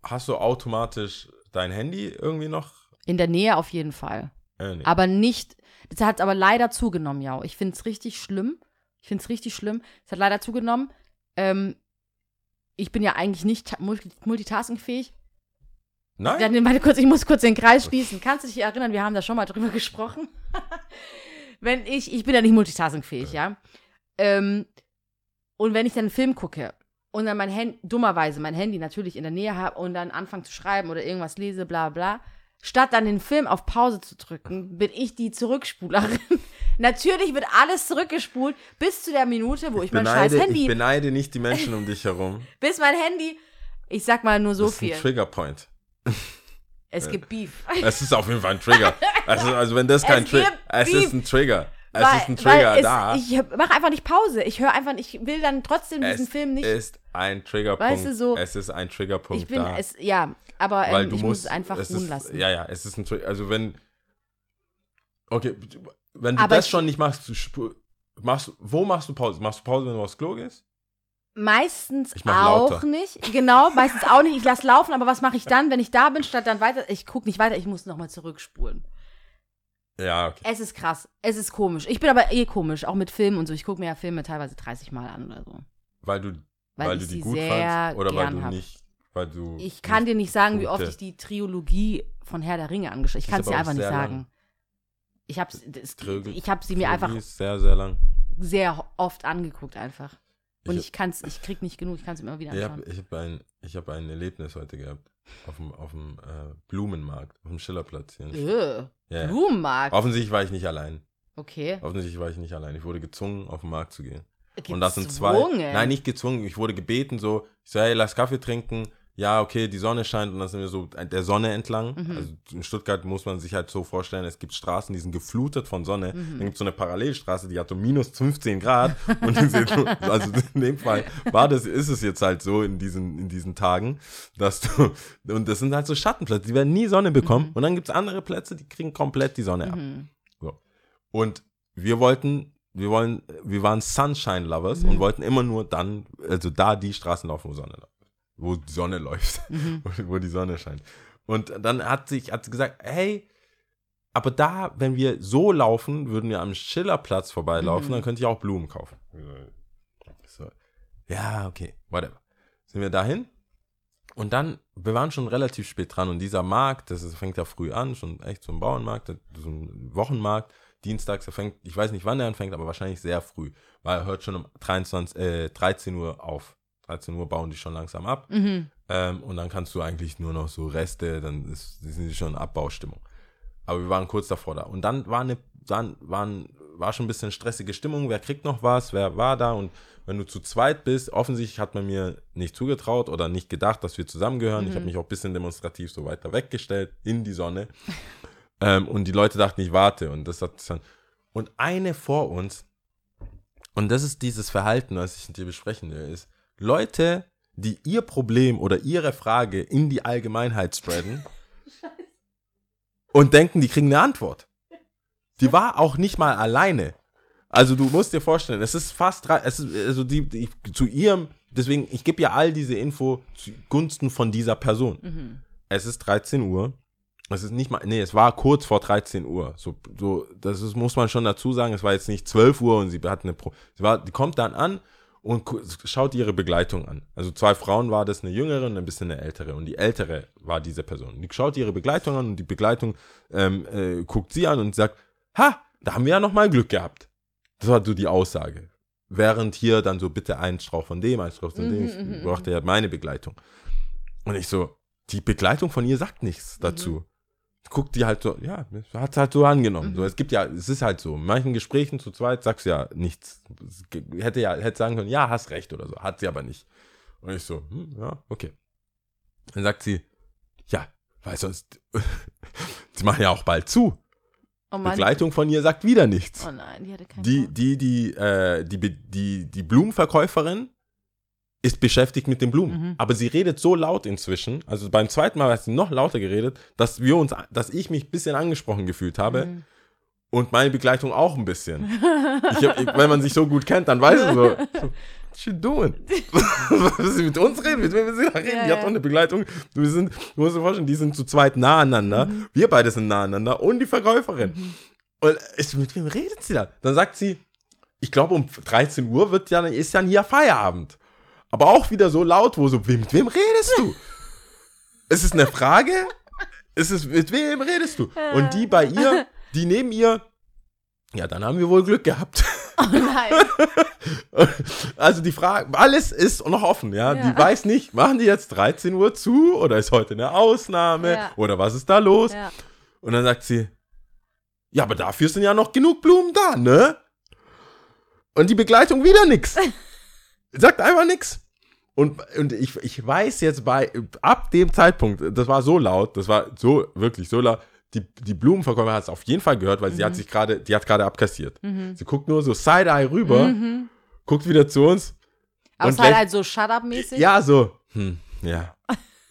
Hast du automatisch dein Handy irgendwie noch? In der Nähe auf jeden Fall. Äh, nee. Aber nicht, das hat aber leider zugenommen, ja. Ich finde es richtig schlimm. Ich finde es richtig schlimm. Es hat leider zugenommen. Ähm, ich bin ja eigentlich nicht ta- multi- multitaskingfähig. Nein? Dann warte kurz, ich muss kurz den Kreis schließen. Kannst du dich erinnern, wir haben da schon mal drüber [laughs] gesprochen. wenn ich, ich bin ja nicht multitaskingfähig, ja. Ähm, und wenn ich dann einen Film gucke und dann mein Handy, dummerweise mein Handy natürlich in der Nähe habe und dann anfange zu schreiben oder irgendwas lese, bla bla, statt dann den Film auf Pause zu drücken, bin ich die Zurückspulerin. [laughs] natürlich wird alles zurückgespult bis zu der Minute, wo ich mein scheiß Handy, ich beneide nicht die Menschen um dich herum. [laughs] bis mein Handy, ich sag mal nur so das ist ein viel. Triggerpoint. Es gibt Beef. Es ist auf jeden Fall ein Trigger. [laughs] Also, also wenn das kein Trigger, gibt es ist ein Trigger. Es Weil- ist ein Trigger es, da. Ich mache einfach nicht Pause. Ich höre einfach, ich will dann trotzdem diesen es Film nicht. ist ein Triggerpunkt. Weißt du, so- es ist ein Triggerpunkt ich bin da. es, ja, aber ähm, du ich musst muss es einfach es ruhen ist, lassen. Ja, ja, es ist ein Trigger. Also wenn Okay, wenn du Aber das schon nicht machst, du machst wo machst du Pause? Machst du Pause, wenn du aufs Klo gehst? Meistens auch lauter. nicht. Genau, meistens auch nicht. Ich lasse laufen, aber was mache ich dann, wenn ich da bin, statt dann weiter? Ich gucke nicht weiter, ich muss nochmal zurückspulen. Ja, okay. Es ist krass. Es ist komisch. Ich bin aber eh komisch, auch mit Filmen und so. Ich gucke mir ja Filme teilweise 30 Mal an oder so. Weil du Weil weil, du die gut fandst oder weil du hab. nicht weil du. Ich kann dir nicht sagen, wie oft ich die Trilogie von Herr der Ringe angeschaut habe. Ich kann es dir einfach nicht sagen. lang. Ich habe ich hab sie mir Trilogie einfach ist sehr, sehr lang. sehr oft angeguckt einfach. Und Ich- ich kann's, ich krieg nicht genug, ich kann es immer wieder Ich anschauen. habe ich hab ein, ich hab ein Erlebnis heute gehabt. Auf dem, auf dem äh, Blumenmarkt, auf dem Schillerplatz hier. Ja. Blumenmarkt. Offensichtlich war ich nicht allein. Okay. Offensichtlich war ich nicht allein. Ich wurde gezwungen, auf den Markt zu gehen. Gezwungen. Und das sind zwei. Nein, nicht gezwungen. Ich wurde gebeten, so, ich so, hey, lass Kaffee trinken. Ja, okay, die Sonne scheint und dann sind wir so der Sonne entlang. Mhm. Also in Stuttgart muss man sich halt so vorstellen, es gibt Straßen, die sind geflutet von Sonne. Mhm. Dann gibt es so eine Parallelstraße, die hat so minus 15 Grad. und so, [laughs] also in dem Fall war das, ist es jetzt halt so in diesen, in diesen Tagen, dass du, und das sind halt so Schattenplätze, die werden nie Sonne bekommen. Und dann gibt es andere Plätze, die kriegen komplett die Sonne ab. Mhm. So. Und wir wollten, wir wollen, wir waren Sunshine Lovers Mhm. und wollten immer nur dann, also da die Straßen laufen, wo Sonne läuft. Wo die Sonne läuft. Mhm. [laughs] wo, die Sonne scheint. Und dann hat sich, hat sie gesagt, hey, aber da, wenn wir so laufen, würden wir am Schillerplatz vorbeilaufen, Mhm. dann könnte ich auch Blumen kaufen. So. Ja, okay, whatever. Sind wir dahin? Und dann, wir waren schon relativ spät dran und dieser Markt, das ist, fängt ja früh an, schon echt so ein Bauernmarkt, so ein Wochenmarkt, dienstags, er fängt, ich weiß nicht wann er anfängt, aber wahrscheinlich sehr früh, weil er hört schon um 23, äh, 13 Uhr auf. 13 Uhr bauen die schon langsam ab. Mhm. Ähm, und dann kannst du eigentlich nur noch so Reste, dann ist, sind die schon in Abbaustimmung. Aber wir waren kurz davor da. Und dann war eine, dann waren, war schon ein bisschen stressige Stimmung. Wer kriegt noch was? Wer war da? Und wenn du zu zweit bist, offensichtlich hat man mir nicht zugetraut oder nicht gedacht, dass wir zusammengehören. Ich habe mich auch ein bisschen demonstrativ so weiter weggestellt in die Sonne. ähm, und die Leute dachten, ich warte. Und das hat dann. Und eine vor uns, und das ist dieses Verhalten, was ich mit dir besprechen will, ist, Leute, die ihr Problem oder ihre Frage in die Allgemeinheit spreaden [laughs] und denken, die kriegen eine Antwort. Die war auch nicht mal alleine. Also du musst dir vorstellen, es ist fast drei, es ist, also die, die zu ihrem, deswegen, ich gebe ja all diese Info zugunsten von dieser Person. Mhm. Es ist 13 Uhr. Es ist nicht mal, nee, es war kurz vor 13 Uhr. So, so, das ist, muss man schon dazu sagen. Es war jetzt nicht 12 Uhr und sie hat eine Pro. Sie war, die kommt dann an und schaut ihre Begleitung an. Also zwei Frauen war das, eine jüngere und ein bisschen eine ältere. Und die ältere war diese Person. Die schaut ihre Begleitung an und die Begleitung ähm, äh, guckt sie an und sagt, ha, da haben wir ja noch mal Glück gehabt. Das war so die Aussage. Während hier dann so, bitte einen Strauch von dem, einen Strauch von dem. Mhm, Ich mhm, brachte ja meine Begleitung. Und ich so, die Begleitung von ihr sagt nichts dazu. Guckt die halt so, ja, hat halt so angenommen. So, es gibt ja, es ist halt so. In manchen Gesprächen zu zweit sagst du ja nichts. Hätte ja, hätte sagen können, ja, hast recht oder so. Hat sie aber nicht. Und ich so, hm, ja, okay. Dann sagt sie, ja, weil sonst, [laughs] sie machen ja auch bald zu. Oh. Begleitung von ihr sagt wieder nichts. Oh nein, die hatte keinen Die, die, die, äh, die, die, die Blumenverkäuferin ist beschäftigt mit den Blumen. Mhm. Aber sie redet so laut inzwischen, also beim zweiten Mal hat sie noch lauter geredet, dass wir uns, dass ich mich ein bisschen angesprochen gefühlt habe Mhm. und meine Begleitung auch ein bisschen. [laughs] Ich hab, ich, wenn man sich so gut kennt, dann weiß man so, so what you doing? [laughs] [laughs] Will sie mit uns reden? Mit wem will sie reden? Ja, die hat ja. doch eine Begleitung. Wir sind, du musst dir vorstellen, die sind zu zweit nah aneinander. Mhm. Wir beide sind nah aneinander und die Verkäuferin. Und ich, so, mit wem redet sie da? Dann sagt sie, ich glaube um 13 Uhr wird ja, ist dann hier Feierabend. Aber auch wieder so laut, wo so, mit wem redest du? ist es eine Frage? Ist es, mit wem redest du? Und die bei ihr, die neben ihr, ja, dann haben wir wohl Glück gehabt. Oh nein. [laughs] Also die Frage, alles ist noch offen, ja. Ja. Die weiß nicht, machen die jetzt 13 Uhr zu oder ist heute eine Ausnahme Ja. oder was ist da los? Ja. Und dann sagt sie, ja, aber dafür sind ja noch genug Blumen da, ne? Und die Begleitung wieder nix. [laughs] Sagt einfach nix. Und, und ich, ich weiß jetzt bei, ab dem Zeitpunkt, das war so laut, das war so, wirklich so laut, die, die Blumenverkäuferin hat es auf jeden Fall gehört, weil sie hat sich gerade, die hat gerade abkassiert. Sie guckt nur so Side-Eye rüber, Mhm. guckt wieder zu uns. Aber es war halt so Shut-Up-mäßig. Ja, so, hm, ja,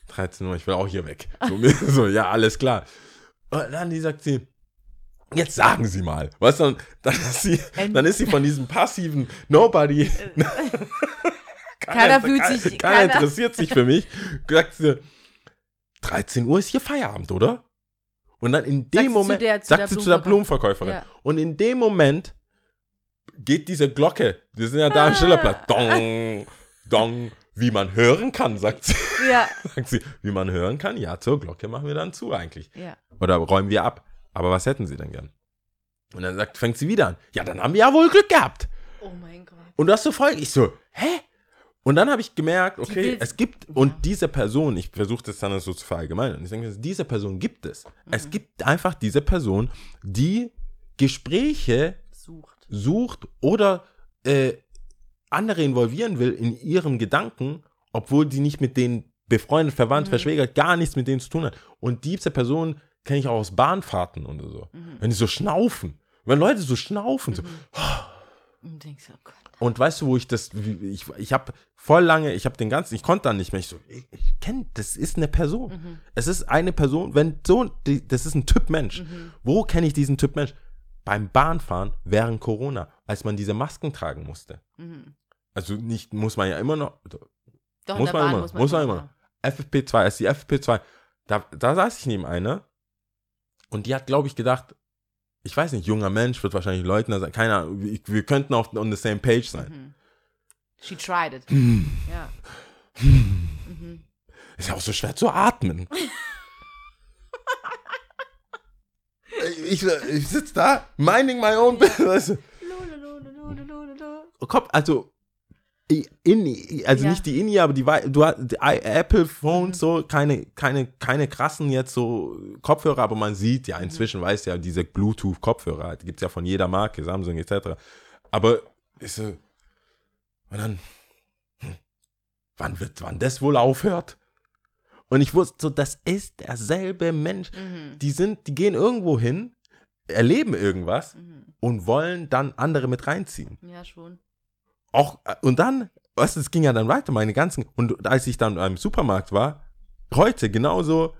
13 Uhr, ich will auch hier weg. So, [laughs] so ja, alles klar. Und dann die sagt sie, jetzt sagen Sie mal. Weißt du, dann, dann, ist sie, dann ist sie von diesem passiven Nobody. [laughs] [laughs] Keiner fühlt sich- Keiner, keiner- interessiert sich für mich. [laughs] Sagt sie, 13 Uhr ist hier Feierabend, oder? Und dann in dem zu Moment der- zu sie zu der Blumenverkäuferin. Ja. Und in dem Moment geht diese Glocke, wir sind ja da am Schillerplatz, dong, dong, wie man hören kann, sagt sie. Ja. [laughs] sagt sie, wie man hören kann, ja, zur Glocke machen wir dann zu eigentlich. Ja. Oder räumen wir ab. Aber was hätten sie denn gern? Und dann sagt, fängt sie wieder an. Ja, dann haben wir ja wohl Glück gehabt. Oh mein Gott. Und das so folgt. Ich so, hä? Und dann habe ich gemerkt, okay, es gibt, und diese Person, ich versuche das dann so zu verallgemeinern, ich denke, diese Person gibt es. Mhm. Es gibt einfach diese Person, die Gespräche Sucht. sucht oder äh, andere involvieren will in ihren Gedanken, obwohl die nicht mit denen befreundet, verwandt, verschwägert, gar nichts mit denen zu tun hat. Und diese Person kenne ich auch aus Bahnfahrten oder so. Wenn die so schnaufen. Wenn Leute so schnaufen, so, Und denkst, oh Gott. Und weißt du, wo ich das, ich, ich habe voll lange, ich habe den ganzen, ich konnte dann nicht mehr, ich so, ich, ich kenne, das ist eine Person. Es ist eine Person, wenn so, die, das ist ein Typ Mensch. Wo kenne ich diesen Typ Mensch? Beim Bahnfahren während Corona, als man diese Masken tragen musste. Also nicht, muss man ja immer noch, Doch, Muss in der man Bahn immer, muss man, muss man immer. immer. FFP2, als die FFP2, da, da saß ich neben einer und die hat, glaube ich, gedacht, ich weiß nicht, junger Mensch wird wahrscheinlich Leutner sein, keine Ahnung, wir, könnten auf on the same page sein. She tried it. Hm. Ja. Ist ja auch so schwer zu atmen. ich ich sitze da, minding my own business. Kopf, also in, also Ja. nicht die in aber die, du hast die Apple Phones so keine keine keine krassen jetzt so Kopfhörer, aber man sieht ja inzwischen weiß ja diese Bluetooth Kopfhörer, die gibt's ja von jeder Marke, Samsung etc. Aber ist so und dann hm, wann wird wann das wohl aufhört? Und ich wusste so, das ist derselbe Mensch. Die sind, die gehen irgendwo hin, erleben irgendwas und wollen dann andere mit reinziehen Ja, schon. Auch, äh, und dann, du, es ging ja dann weiter, meine ganzen, und als ich dann im Supermarkt war, heute genauso,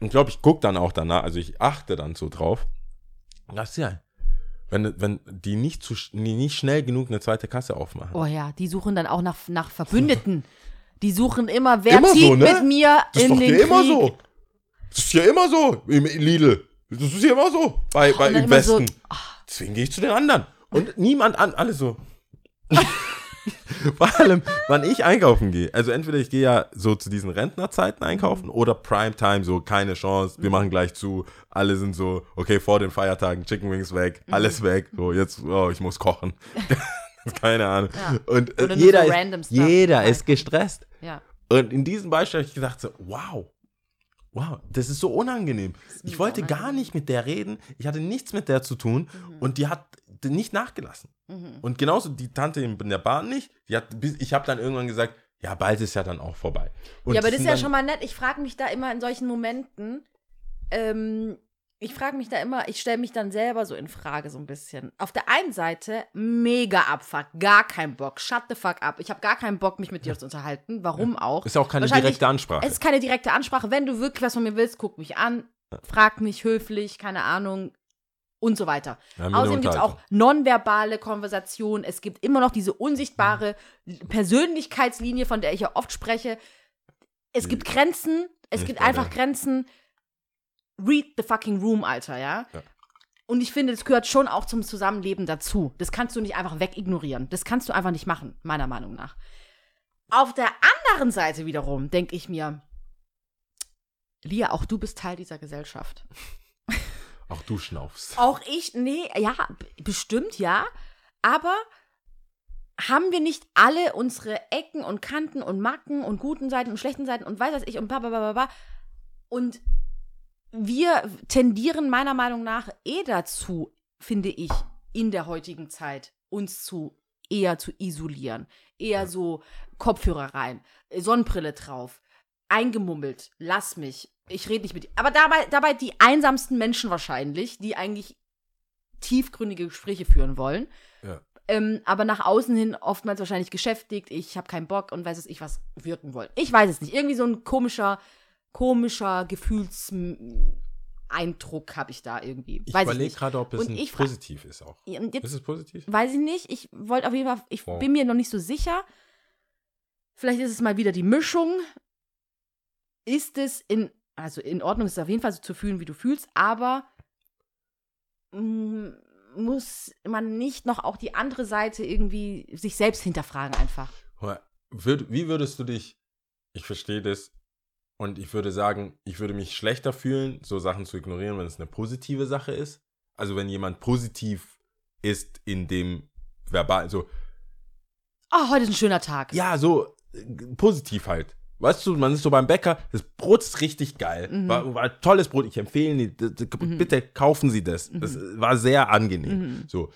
und glaube, ich gucke dann auch danach, also ich achte dann so drauf, das ist ja, wenn, wenn die nicht, zu, die nicht schnell genug eine zweite Kasse aufmachen. Oh ja, die suchen dann auch nach, nach Verbündeten. Die suchen immer, wer Immer so, zieht ne? mit mir das ist in doch den hier Krieg. immer so. Das ist hier immer so, im Lidl. Das ist hier immer so, bei, bei im immer so, Westen. Deswegen gehe ich zu den anderen. Und niemand an, alle so. [laughs] [laughs] Vor allem, wann ich einkaufen gehe. Also entweder ich gehe ja so zu diesen Rentnerzeiten einkaufen oder Primetime, so keine Chance, wir machen gleich zu. Alle sind so, okay, vor den Feiertagen, Chicken Wings weg, alles weg. So, jetzt, oh, ich muss kochen. [laughs] keine Ahnung. Ja. Und äh, jeder, so ist, jeder ist gestresst. Ja. Und in diesem Beispiel habe ich gedacht so, wow, wow, das ist so unangenehm. Ich mega wollte gar unangenehm. nicht mit der reden. Ich hatte nichts mit der zu tun und die hat nicht nachgelassen. Und genauso die Tante in der Bahn nicht. Die hat, ich habe dann irgendwann gesagt, ja, bald ist ja dann auch vorbei. Und ja, aber das ist ja schon mal nett. Ich frage mich da immer in solchen Momenten, ähm, ich frage mich da immer, ich stelle mich dann selber so in Frage so ein bisschen. Auf der einen Seite mega Abfuck, gar kein Bock, shut the fuck up. Ich habe gar keinen Bock, mich mit dir zu unterhalten. Warum auch? Ist ja auch keine direkte Ansprache. Es ist keine direkte Ansprache. Wenn du wirklich was von mir willst, guck mich an, frag mich höflich, keine Ahnung und so weiter. Eine Außerdem gibt es auch nonverbale Konversation. Es gibt immer noch diese unsichtbare Persönlichkeitslinie, von der ich ja oft spreche. Es gibt Grenzen. Es Nicht gibt einfach der- Grenzen. Read the fucking room, Alter, ja? Ja. Und ich finde, das gehört schon auch zum Zusammenleben dazu. Das kannst du nicht einfach wegignorieren. Das kannst du einfach nicht machen, meiner Meinung nach. Auf der anderen Seite wiederum denke ich mir, Lia, auch du bist Teil dieser Gesellschaft. Auch du schnaufst. Auch ich, nee, ja, bestimmt ja. Aber haben wir nicht alle unsere Ecken und Kanten und Macken und guten Seiten und schlechten Seiten und weiß was ich und bla bla bla bla bla. Und wir tendieren meiner Meinung nach eh dazu, finde ich, in der heutigen Zeit uns zu eher zu isolieren. Eher so Kopfhörer rein, Sonnenbrille drauf, eingemummelt, lass mich, ich rede nicht mit dir. Aber dabei, dabei die einsamsten Menschen wahrscheinlich, die eigentlich tiefgründige Gespräche führen wollen. Ja. Ähm, aber nach außen hin oftmals wahrscheinlich geschäftigt, ich habe keinen Bock und weiß es ich was wirken wollen. Ich weiß es nicht. Irgendwie so ein komischer, komischer Gefühlseindruck habe ich da irgendwie. Ich weiß ich überlege gerade, ob es ich positiv ist auch. Jetzt Ist es positiv? weiß ich nicht. Ich wollte auf jeden Fall, ich Wow. bin mir noch nicht so sicher. Vielleicht ist es mal wieder die Mischung. Ist es in, also in Ordnung, ist es auf jeden Fall so zu fühlen, wie du fühlst, aber mm, muss man nicht noch auch die andere Seite irgendwie sich selbst hinterfragen einfach. Wie würdest du dich, ich verstehe das, und ich würde sagen, ich würde mich schlechter fühlen, so Sachen zu ignorieren, wenn es eine positive Sache ist. Also wenn jemand positiv ist in dem verbal, so, Oh, heute ist ein schöner Tag. ja, so äh, positiv halt. Weißt du, man ist so beim Bäcker, das Brot ist richtig geil. Mhm. War, war tolles Brot, ich empfehle Ihnen, das- das- bitte kaufen Sie das. Das Mhm. war sehr angenehm. So,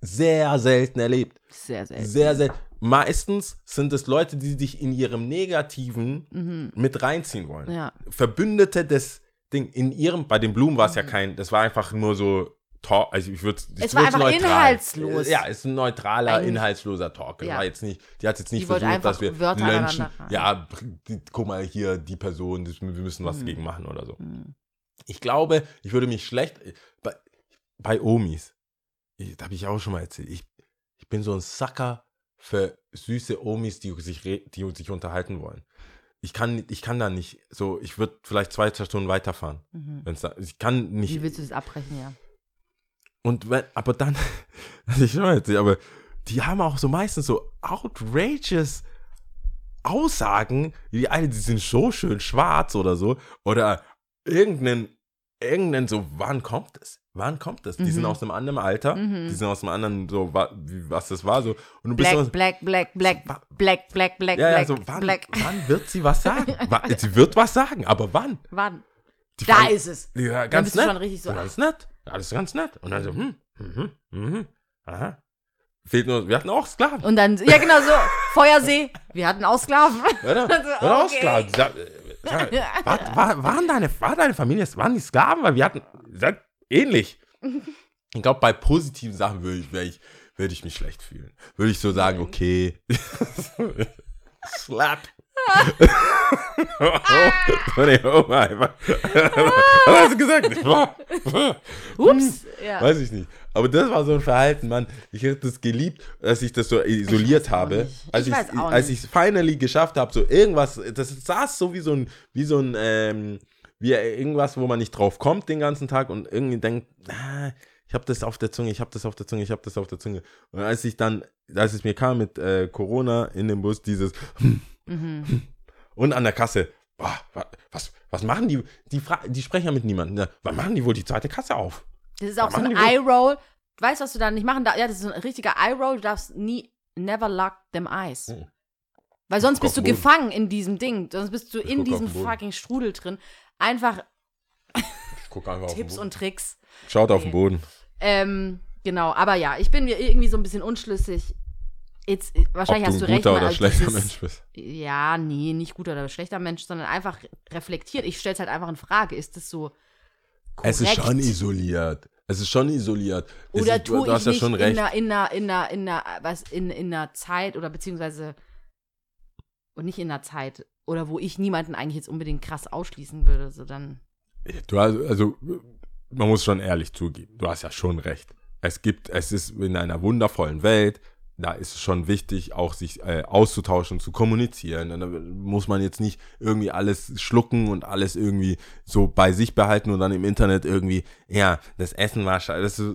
sehr selten erlebt. Sehr, sehr. Sehr, sehr. Meistens sind es Leute, die dich in ihrem Negativen mit reinziehen wollen. Mhm. Ja. Verbündete des Ding. In ihrem, bei den Blumen war es ja kein, das war einfach nur so Talk, also ich würde Es war einfach inhaltslos. Ja, es ist ein neutraler, Eigentlich- inhaltsloser Talk. Ja. War jetzt nicht, die hat jetzt nicht Die versucht, dass wir Wörter rein. Ja, guck mal hier, die Person, das, wir müssen Mhm. was dagegen machen oder so. Ich glaube, ich würde mich schlecht, bei, bei Omis, ich, da habe ich auch schon mal erzählt, ich, ich bin so ein Sucker für süße Omis, die sich, die sich unterhalten wollen. Ich kann, ich kann da nicht so, ich würde vielleicht zwei, drei Stunden weiterfahren. Wenn's da, ich kann nicht. Mhm. Wie willst du das abbrechen, ja? Und wenn, aber dann, [laughs] also ich mal erzählt, aber die haben auch so meistens so outrageous Aussagen, die eine, die sind so schön schwarz oder so, oder irgendeinen, irgendeinen so, wann kommt es? Wann kommt es? Die sind aus einem anderen Alter, die sind aus einem anderen, so, was das war, so, und du bist Black, so, black, black, black, Wa- black, black, black, ja, ja, black, so, wann, black. wann wird sie was sagen? [laughs] Sie wird was sagen, aber wann? Wann? Die Da ist es. Ja, Dann ganz bist du nett. schon richtig so, Ganz nett. Alles ganz nett. Und dann so, hm, mhm, mhm, aha. Fehlt nur, wir hatten auch Sklaven. Und dann, ja genau so, Feuersee, wir hatten auch Sklaven. Also, [laughs] Oder auch okay. Sklaven. Ja, ja, war, war, waren deine, war deine Familie, waren die Sklaven? Weil wir hatten, seid ähnlich. Ich glaube, bei positiven Sachen würde ich, wär ich, würde ich mich schlecht fühlen. Würde ich so sagen, okay. [laughs] Slap. Oh, meine Oma einfach. Was hast du gesagt? Ups. Ja. Weiß ich nicht. Aber das war so ein Verhalten, Mann. Ich hätte das geliebt, dass ich das so isoliert habe. Als Ich als ich es finally geschafft habe, so irgendwas, das saß so wie so ein, wie so ein, ähm, wie irgendwas, wo man nicht drauf kommt den ganzen Tag und irgendwie denkt, ah, ich habe das auf der Zunge, ich habe das auf der Zunge, ich habe das auf der Zunge. Und als ich dann, als es mir kam mit äh, Corona in dem Bus, dieses Mhm. [laughs] und an der Kasse, boah, wa- was, was machen die? Die, fra die sprechen ja mit niemandem. Wann machen die wohl die zweite Kasse auf? Das ist auch so ein Eye-Roll. Weißt du, was du da nicht machen darfst? Ja, das ist so ein richtiger Eye-Roll. Du darfst nie, never lock them eyes. Hm. Weil sonst bist du gefangen in diesem Ding. Sonst bist du Ich in diesem fucking Strudel drin. Einfach einfach Tipps und Tricks. Schaut auf den Boden. Ähm, genau, aber ja, ich bin mir irgendwie so ein bisschen unschlüssig. Jetzt, wahrscheinlich Ob hast du du ein recht. guter mal oder als schlechter dieses- Mensch bist. Ja, nee, nicht guter oder schlechter Mensch, sondern einfach reflektiert. Ich stelle es halt einfach in Frage. Ist das so korrekt? Es ist schon isoliert. Es ist schon isoliert. Oder ist, tue du hast ich ja nicht schon in recht. einer, in einer, in einer, in einer, was, in, in einer Zeit oder beziehungsweise und nicht in einer Zeit oder wo ich niemanden eigentlich jetzt unbedingt krass ausschließen würde, so dann. Du hast, also, man muss schon ehrlich zugeben, du hast ja schon recht. Es gibt, es ist in einer wundervollen Welt, da ist es schon wichtig, auch sich äh, auszutauschen, zu kommunizieren. Und da muss man jetzt nicht irgendwie alles schlucken und alles irgendwie so bei sich behalten und dann im Internet irgendwie, ja, das Essen war scheiße.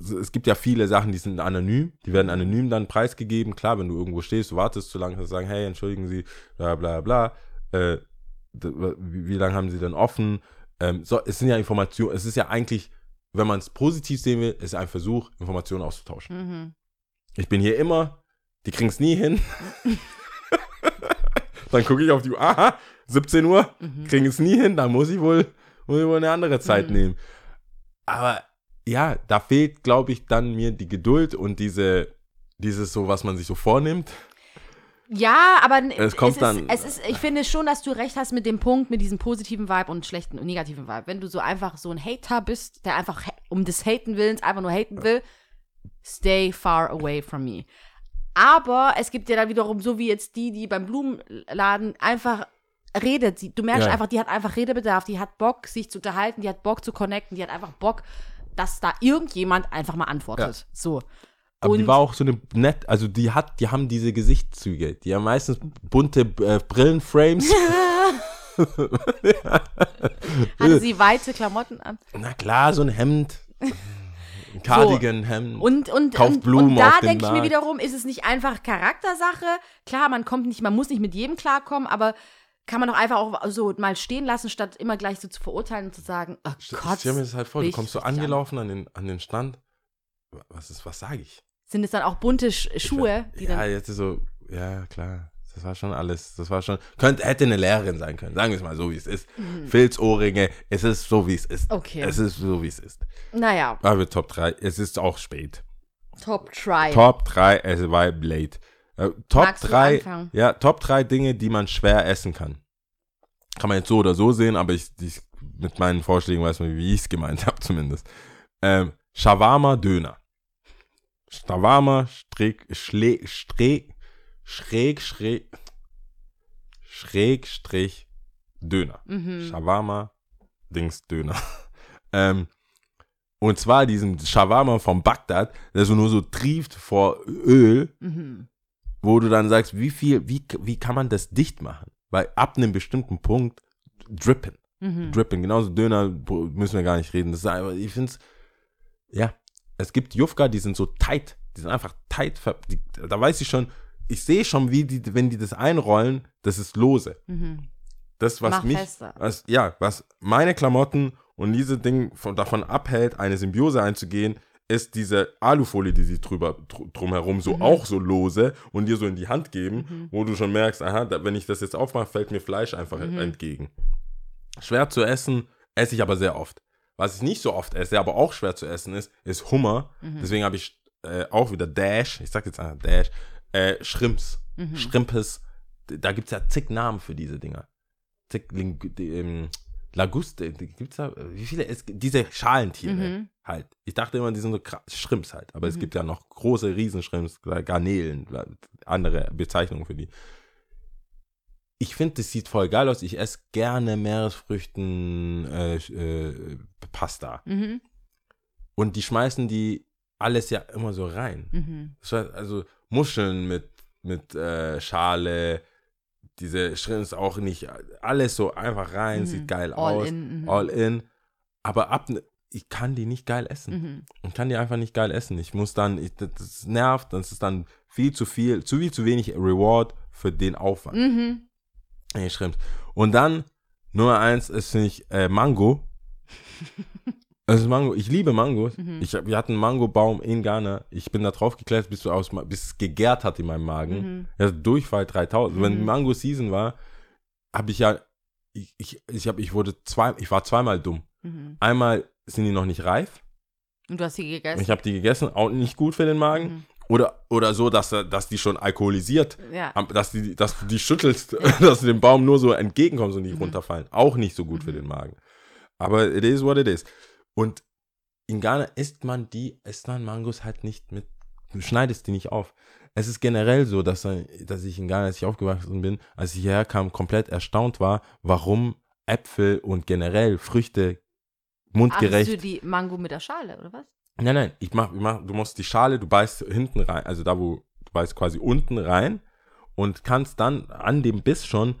Ist- Es gibt ja viele Sachen, die sind anonym, die werden anonym dann preisgegeben. Klar, wenn du irgendwo stehst, du wartest zu lange, kannst sagen, hey, entschuldigen Sie, bla bla bla. Äh, wie, wie lange haben sie denn offen? Ähm, so, es sind ja Informationen, es ist ja eigentlich, wenn man es positiv sehen will, ist ein Versuch, Informationen auszutauschen. Mhm. Ich bin hier immer, die kriegen es nie hin. [laughs] dann gucke ich auf die Uhr, aha, 17 Uhr, Mhm. kriegen es nie hin, dann muss ich wohl, muss ich wohl eine andere Zeit nehmen. Aber ja, da fehlt, glaube ich, dann mir die Geduld und diese, dieses so, was man sich so vornimmt. Ja, aber Es kommt ist, dann- es ist, ich finde schon, dass du recht hast mit dem Punkt, mit diesem positiven Vibe und schlechten und negativen Vibe. Wenn du so einfach so ein Hater bist, der einfach um des Haten willens einfach nur haten will, stay far away from me. Aber es gibt ja dann wiederum so wie jetzt die, die beim Blumenladen einfach redet. Sie- Du merkst Ja. einfach, die hat einfach Redebedarf, die hat Bock, sich zu unterhalten, die hat Bock zu connecten, die hat einfach Bock, dass da irgendjemand einfach mal antwortet. So. Aber die Und- war auch so eine nett, also die hat, die haben diese Gesichtszüge, die haben meistens bunte äh, Brillenframes. [laughs] [laughs] Hatte sie weite Klamotten an? Na klar, so ein Hemd. [laughs] Ein Cardigan, Hemd. Und, und, Kauft und, Blumen und da auf dem denke ich mir wiederum, ist es nicht einfach Charaktersache? Klar, man kommt nicht, man muss nicht mit jedem klarkommen, aber kann man doch einfach auch so mal stehen lassen, statt immer gleich so zu verurteilen und zu sagen, oh Gott. stell mir das halt vor, du kommst so angelaufen an den, an den Stand. Was ist, was sage ich? Sind es dann auch bunte Sch Schuhe? Die ja, dann, jetzt ist so, ja, klar. Das war schon alles. Das war schon. Könnte, hätte eine Lehrerin sein können. Sagen wir es mal so, wie es ist. Filzohrringe, es ist so, wie es ist. Mhm. Okay. Es ist so, wie es ist. naja, Aber Top 3, es ist auch spät. Top Try. Top 3, es war late. Äh, Top Magst du 3, anfangen? ja, Top 3 Dinge, die man schwer essen kann. Kann man jetzt so oder so sehen, aber ich, ich mit meinen Vorschlägen weiß man, wie ich es gemeint habe zumindest. Ähm, Shawarma Döner. Shawarma Streck, Schle, Streck, Schräg, Schräg, Schrägstrich Döner. Mhm. Shawarma Dings Döner. [laughs] ähm, und zwar diesen Shawarma vom Bagdad, der so nur so trieft vor Öl, Mhm. wo du dann sagst, wie viel, wie, wie kann man das dicht machen? Weil ab einem bestimmten Punkt drippen. Mhm. Drippen, genauso Döner müssen wir gar nicht reden. Das ist einfach, ich finde es, ja, es gibt Jufka, die sind so tight, die sind einfach tight, die, da weiß ich schon, ich sehe schon, wie die, wenn die das einrollen, das ist lose. Mhm. Das, was Mach mich, was, ja, was meine Klamotten und diese Ding von, davon abhält, eine Symbiose einzugehen, ist diese Alufolie, die sie drüber, dr drumherum so auch so lose und dir so in die Hand geben, wo du schon merkst, aha, da, wenn ich das jetzt aufmache, fällt mir Fleisch einfach entgegen. Schwer zu essen, esse ich aber sehr oft. Was ich nicht so oft esse, aber auch schwer zu essen ist, ist Hummer. Deswegen habe ich äh, auch wieder Dash, ich sag jetzt einfach Dash, äh, Shrimps. Schrimpes. Da gibt es ja zig Namen für diese Dinger. Zig Ling die, ähm, Laguste, gibt's da, wie viele? Es, diese Schalentiere Mhm. halt. Ich dachte immer, die sind so krass, Shrimps halt. Aber es gibt ja noch große Riesenschrimps, Garnelen, andere Bezeichnungen für die. Ich finde, das sieht voll geil aus. Ich esse gerne Meeresfrüchten äh, äh, Pasta. Mhm. Und die schmeißen die alles ja immer so rein. Mhm. Also Muscheln mit, mit äh, Schale, diese Shrimps auch nicht, alles so einfach rein, Mhm. sieht geil All aus. in, mhm. All in. Aber ab, ich kann die nicht geil essen. Mhm. Ich kann die einfach nicht geil essen. Ich muss dann, ich, das- nervt, das ist dann viel zu viel, zu viel zu wenig Reward für den Aufwand. Mhm. Nee, Shrimps. Und dann, Nummer eins ist, finde ich, äh, Mango. [laughs] Ist Mango. Ich liebe Mangos. Mhm. Ich, wir hatten einen Mangobaum in Ghana. Ich bin da drauf geklettert, bis, du aus, bis es gegärt hat in meinem Magen. Mhm. Ja, Durchfall 3000. Wenn Mhm. Mango Season war, habe ich ja, ich, ich, ich, hab, ich wurde zwei, ich war zweimal dumm. Mhm. Einmal sind die noch nicht reif. Und du hast sie gegessen? Ich habe die gegessen, auch nicht gut für den Magen. Mhm. Oder, oder so, dass, dass die schon alkoholisiert Ja. dass, die, dass du die schüttelst, [laughs] dass du dem Baum nur so entgegenkommst und die Mhm. runterfallen. Auch nicht so gut für den Magen. Aber it is what it is. Und in Ghana isst man die, isst man Mangos halt nicht mit, du schneidest die nicht auf. Es ist generell so, dass, dass ich in Ghana, als ich aufgewachsen bin, als ich hierher kam, komplett erstaunt war, warum Äpfel und generell Früchte mundgerecht Achtest du die Mango mit der Schale, oder was? Nein, nein, ich mach, ich mach, du musst die Schale, du beißt hinten rein, also da, wo du beißt quasi unten rein und kannst dann an dem Biss schon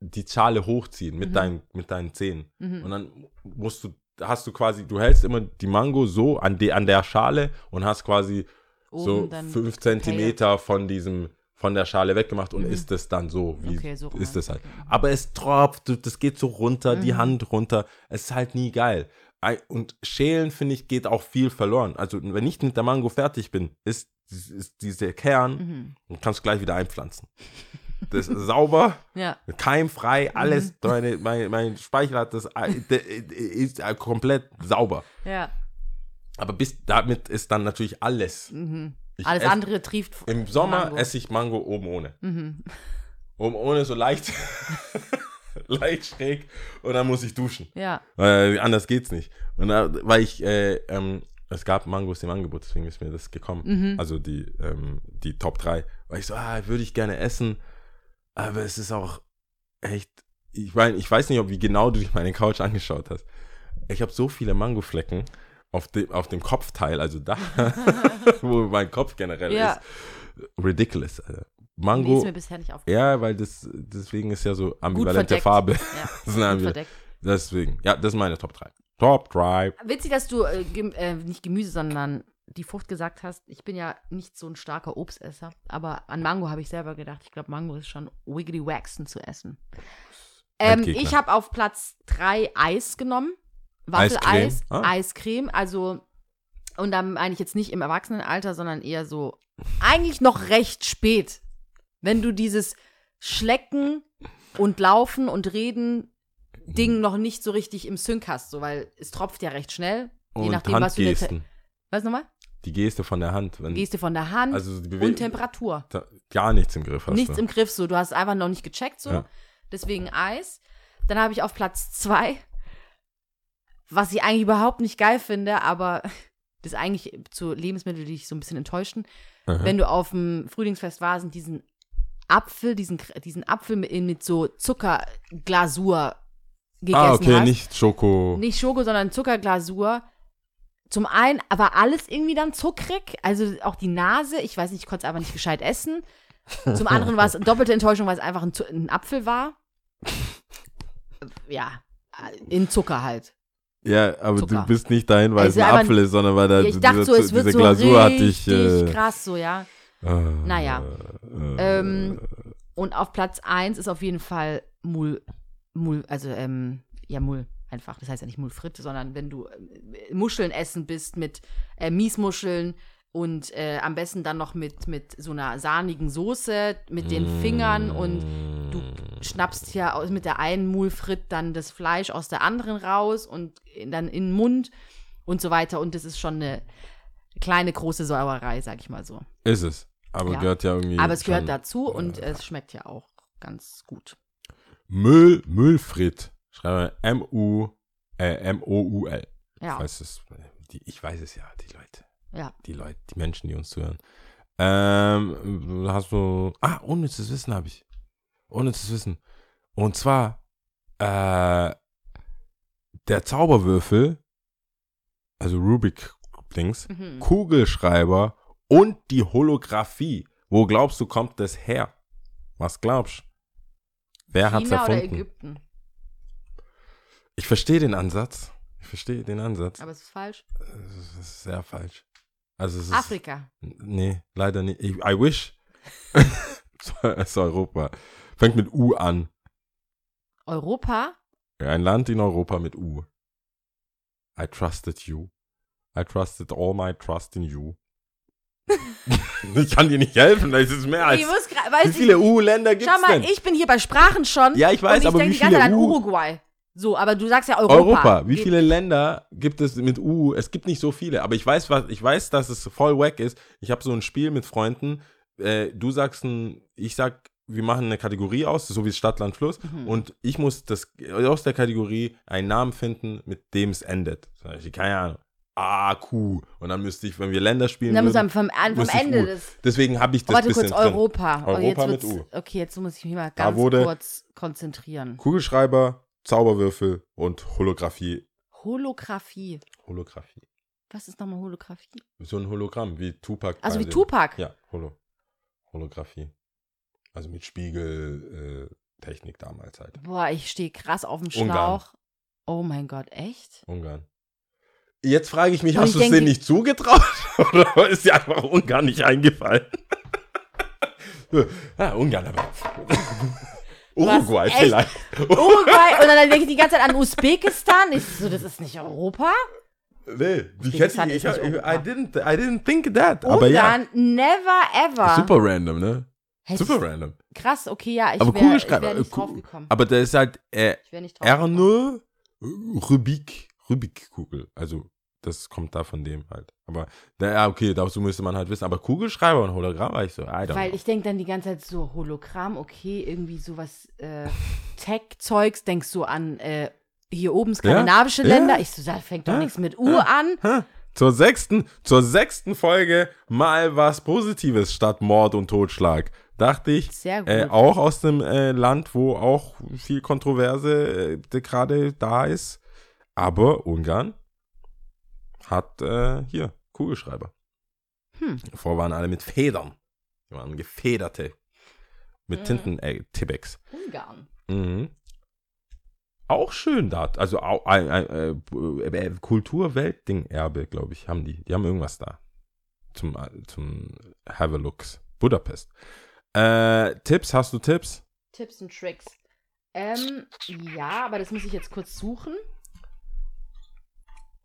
die Schale hochziehen mit, Mhm. deinen, mit deinen Zähnen. Mhm. Und dann musst du, hast du quasi, du hältst immer die Mango so an, de, an der Schale und hast quasi so Oben dann fünf Zentimeter von diesem, von der Schale weggemacht und isst es dann so, wie Okay, so ist es halt. Aber es tropft, das geht so runter, die Mhm. Hand runter. Es ist halt nie geil. Ei- Und schälen, finde ich, geht auch viel verloren. Also, wenn ich mit der Mango fertig bin, ist, ist dieser Kern, Mhm. und kannst gleich wieder einpflanzen. [laughs] Das ist sauber, Ja. keimfrei, alles. Mhm. Meine, mein, mein Speichel hat das, äh, der ist äh, komplett sauber. Ja. Aber bis damit ist dann natürlich alles. Mhm. Alles ess- andere trieft Im Sommer Mango. esse ich Mango oben ohne. Mhm. Oben ohne so leicht, [laughs] leicht schräg und dann muss ich duschen. Ja. Weil anders geht's nicht. Und da, weil ich, äh, ähm, es gab Mangos im Angebot, deswegen ist mir das gekommen. Mhm. Also die, ähm, die Top 3. Weil ich so, ah, würde ich gerne essen, aber es ist auch echt, ich meine, ich weiß nicht, ob wie genau du dich meine Couch angeschaut hast. Ich habe so viele Mangoflecken auf dem, auf dem Kopfteil, also da, [laughs] wo mein Kopf generell Ja. ist. Ridiculous, Alter. Mango, ist mir bisher nicht aufgefallen. ja, weil das, deswegen ist ja so ambivalente. Farbe. Ja. [laughs] Das sind Gut ambi- verdeckt. Deswegen, ja, das ist meine Top 3. Top Drive. Witzig, dass du äh, Gem äh, nicht Gemüse, sondern die Frucht gesagt hast. Ich bin ja nicht so ein starker Obstesser, aber an Mango habe ich selber gedacht. Ich glaube, Mango ist schon wiggly waxen zu essen. Ähm, ich habe auf Platz 3 Eis genommen. Eiscreme? Waffeleis, Ah. Eiscreme, also und dann meine ich jetzt nicht im Erwachsenenalter, sondern eher so eigentlich noch recht spät. Wenn du dieses Schlecken und Laufen und Reden Ding noch nicht so richtig im Sync hast, so weil es tropft ja recht schnell, je Und nachdem was du. Was nochmal? Die Geste von der Hand. Wenn, Geste von der Hand also die und Bewe- Temperatur. da, gar nichts im Griff hast Nichts du. im Griff, so. Du hast es einfach noch nicht gecheckt, so. Ja. Deswegen Eis. Dann habe ich auf Platz zwei, was ich eigentlich überhaupt nicht geil finde, aber [laughs] das ist eigentlich zu Lebensmittel, die dich so ein bisschen enttäuschten. Aha. Wenn du auf dem Frühlingsfest warst und diesen Apfel, diesen, diesen Apfel mit, mit so Zuckerglasur gegessen ah, okay, hast. nicht Schoko. Nicht Schoko, sondern Zuckerglasur. Zum einen war alles irgendwie dann zuckrig, also auch die Nase. Ich weiß nicht, ich konnte es einfach nicht gescheit essen. Zum anderen war es doppelte Enttäuschung, weil es einfach ein, ein Apfel war. Ja, in Zucker halt. Ja, aber Zucker. du bist nicht dahin, weil Also es ein Apfel ist, sondern weil da ich dachte so, es wird diese so Glasur hat richtig dich. Äh, krass, so, ja. äh, Naja. Äh, Ähm, und auf Platz 1 ist auf jeden Fall Mul, Mul, also, ähm, ja, Mul einfach. Das heißt ja nicht Mulfritte, sondern wenn du äh, Muscheln essen bist mit äh, Miesmuscheln und äh, am besten dann noch mit, mit so einer sahnigen Soße, mit den Fingern und du schnappst ja aus, mit der einen Mulfrit dann das Fleisch aus der anderen raus und in, dann in den Mund und so weiter. Und das ist schon eine kleine, große Sauerei, sag ich mal so. Ist es. Aber Ja. gehört ja irgendwie. Aber es gehört schon- dazu und es schmeckt ja auch ganz gut. Müll, Müllfrit. Schreibe M-U, äh, M-O-U-L. Ja, Ich weiß es, die, ich weiß es ja, die Leute. ja. Die Leute, die Menschen, die uns zuhören. Ähm, hast du. Ah, unnützes Wissen habe ich. Unnützes Wissen. Und zwar, äh, der Zauberwürfel, also Rubik-Dings, Mhm. Kugelschreiber und die Holographie. Wo glaubst du, kommt das her? Was glaubst du? Wer hat's China oder erfunden? Ägypten? Ich verstehe den Ansatz. Ich verstehe den Ansatz. Aber es ist falsch. Das ist sehr falsch. Also es ist, Afrika. Nee, leider nicht. Ich, I wish. [laughs] es ist Europa. Fängt mit U an. Europa? Ein Land in Europa mit U. I trusted you. I trusted all my trust in you. [laughs] ich kann dir nicht helfen, das ist mehr als. ich muss gra- weiß Wie viele. U-Länder gibt Schau es mal, denn? ich bin hier bei Sprachen schon. Ja, ich weiß, und ich aber denke wie die ganze Zeit viele an Uruguay. So, aber du sagst ja Europa. Europa. Wie viele Länder gibt es mit U? Es gibt nicht so viele, aber ich weiß, was, ich weiß, dass es voll wack ist. Ich habe so ein Spiel mit Freunden. Äh, du sagst ein, ich sag, wir machen eine Kategorie aus, so wie Stadt, Land, Fluss. Mhm. Und ich muss das aus der Kategorie einen Namen finden, mit dem es endet. Zum Beispiel, keine Ahnung. A, Q. Und dann müsste ich, wenn wir Länder spielen Dann muss würden, man vom, vom ich Ende des. Deswegen habe ich das Warte bisschen kurz, drin. Europa. Oh, Europa jetzt mit U. Okay, jetzt muss ich mich mal ganz wurde- kurz konzentrieren. Kugelschreiber, Zauberwürfel und Holographie. Holographie. Holographie. Was ist nochmal Holographie? So ein Hologramm, wie Tupac. Also wie Tupac. Ja, Holo Holographie. Also mit Spiegeltechnik äh, damals halt. Boah, ich stehe krass auf dem Ungarn. Schlauch. Oh mein Gott, echt? Ungarn. Jetzt frage ich mich, Und hast du es denen nicht zugetraut? [laughs] Oder ist dir einfach Ungarn nicht eingefallen? [laughs] ah, Ungarn aber. Uruguay echt? vielleicht. Uruguay [laughs] und dann denke ich die ganze Zeit an Usbekistan. Ich so, das ist nicht Europa? Nee, ich Usbekistan hätte, ich, ich, I, didn't, I didn't think that. Aber ja, Ungarn, never ever. super random, ne? Hätte Super ich- random. Krass, okay, ja, ich Aber wäre wär Kugelschreiber. nicht äh, drauf gekommen. Aber der ist halt, äh, Ich. Erne Rubik, Rubik-Kugel. Also, das kommt da von dem halt. Aber, na, ja, okay, dazu müsste man halt wissen. Aber Kugelschreiber und Hologramm war ich so, I don't Weil know. ich denke dann die ganze Zeit so Hologramm, okay, irgendwie sowas äh, Tech-Zeugs, denkst du an äh, hier oben skandinavische Ja, Länder. ja. Ich so, da fängt doch Ja, nichts mit U an. Zur sechsten, zur sechsten Folge mal was Positives statt Mord und Totschlag. Dachte ich, Sehr gut. äh, auch aus dem äh, Land, wo auch viel Kontroverse äh, gerade da ist. Aber Ungarn hat äh, hier Kugelschreiber. Hm. Davor waren alle mit Federn. Die waren gefederte. Mit Mhm. Tinten, äh, Tibex. Ungarn. Mhm. auch schön da. Also au- ein, ein, äh, äh, Kultur-Weltding-Erbe, glaube ich, haben die. Die haben irgendwas da. Zum, äh, zum Have a Looks. Budapest. Äh, Tipps, hast du Tipps? Tipps und Tricks. Ähm, ja, aber das muss ich jetzt kurz suchen.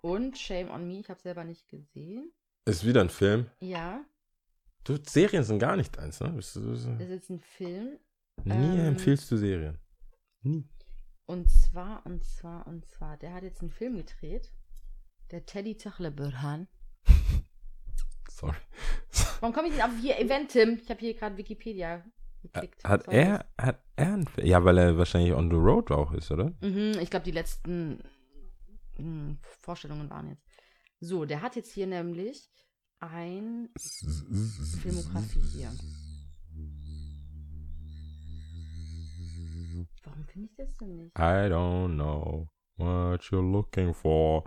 Und Shame on Me, ich habe selber nicht gesehen. Ist wieder ein Film. Ja, Du, Serien sind gar nicht eins, ne? Das ist jetzt ein Film. nie ähm, empfiehlst du Serien. Nie. Und zwar, und zwar, und zwar, der hat jetzt einen Film gedreht. Der Teddy Tachlebirhan. [laughs] Sorry. Warum komme ich nicht auf hier Event, Tim? Ich habe hier gerade Wikipedia geklickt. Hat Sorry. er, hat er einen Film? Ja, weil er wahrscheinlich on the road auch ist, oder? Mhm, ich glaube, die letzten Vorstellungen waren jetzt. So, der hat jetzt hier nämlich ein Filmografie hier. Warum finde ich das denn nicht? I don't know what you're looking for.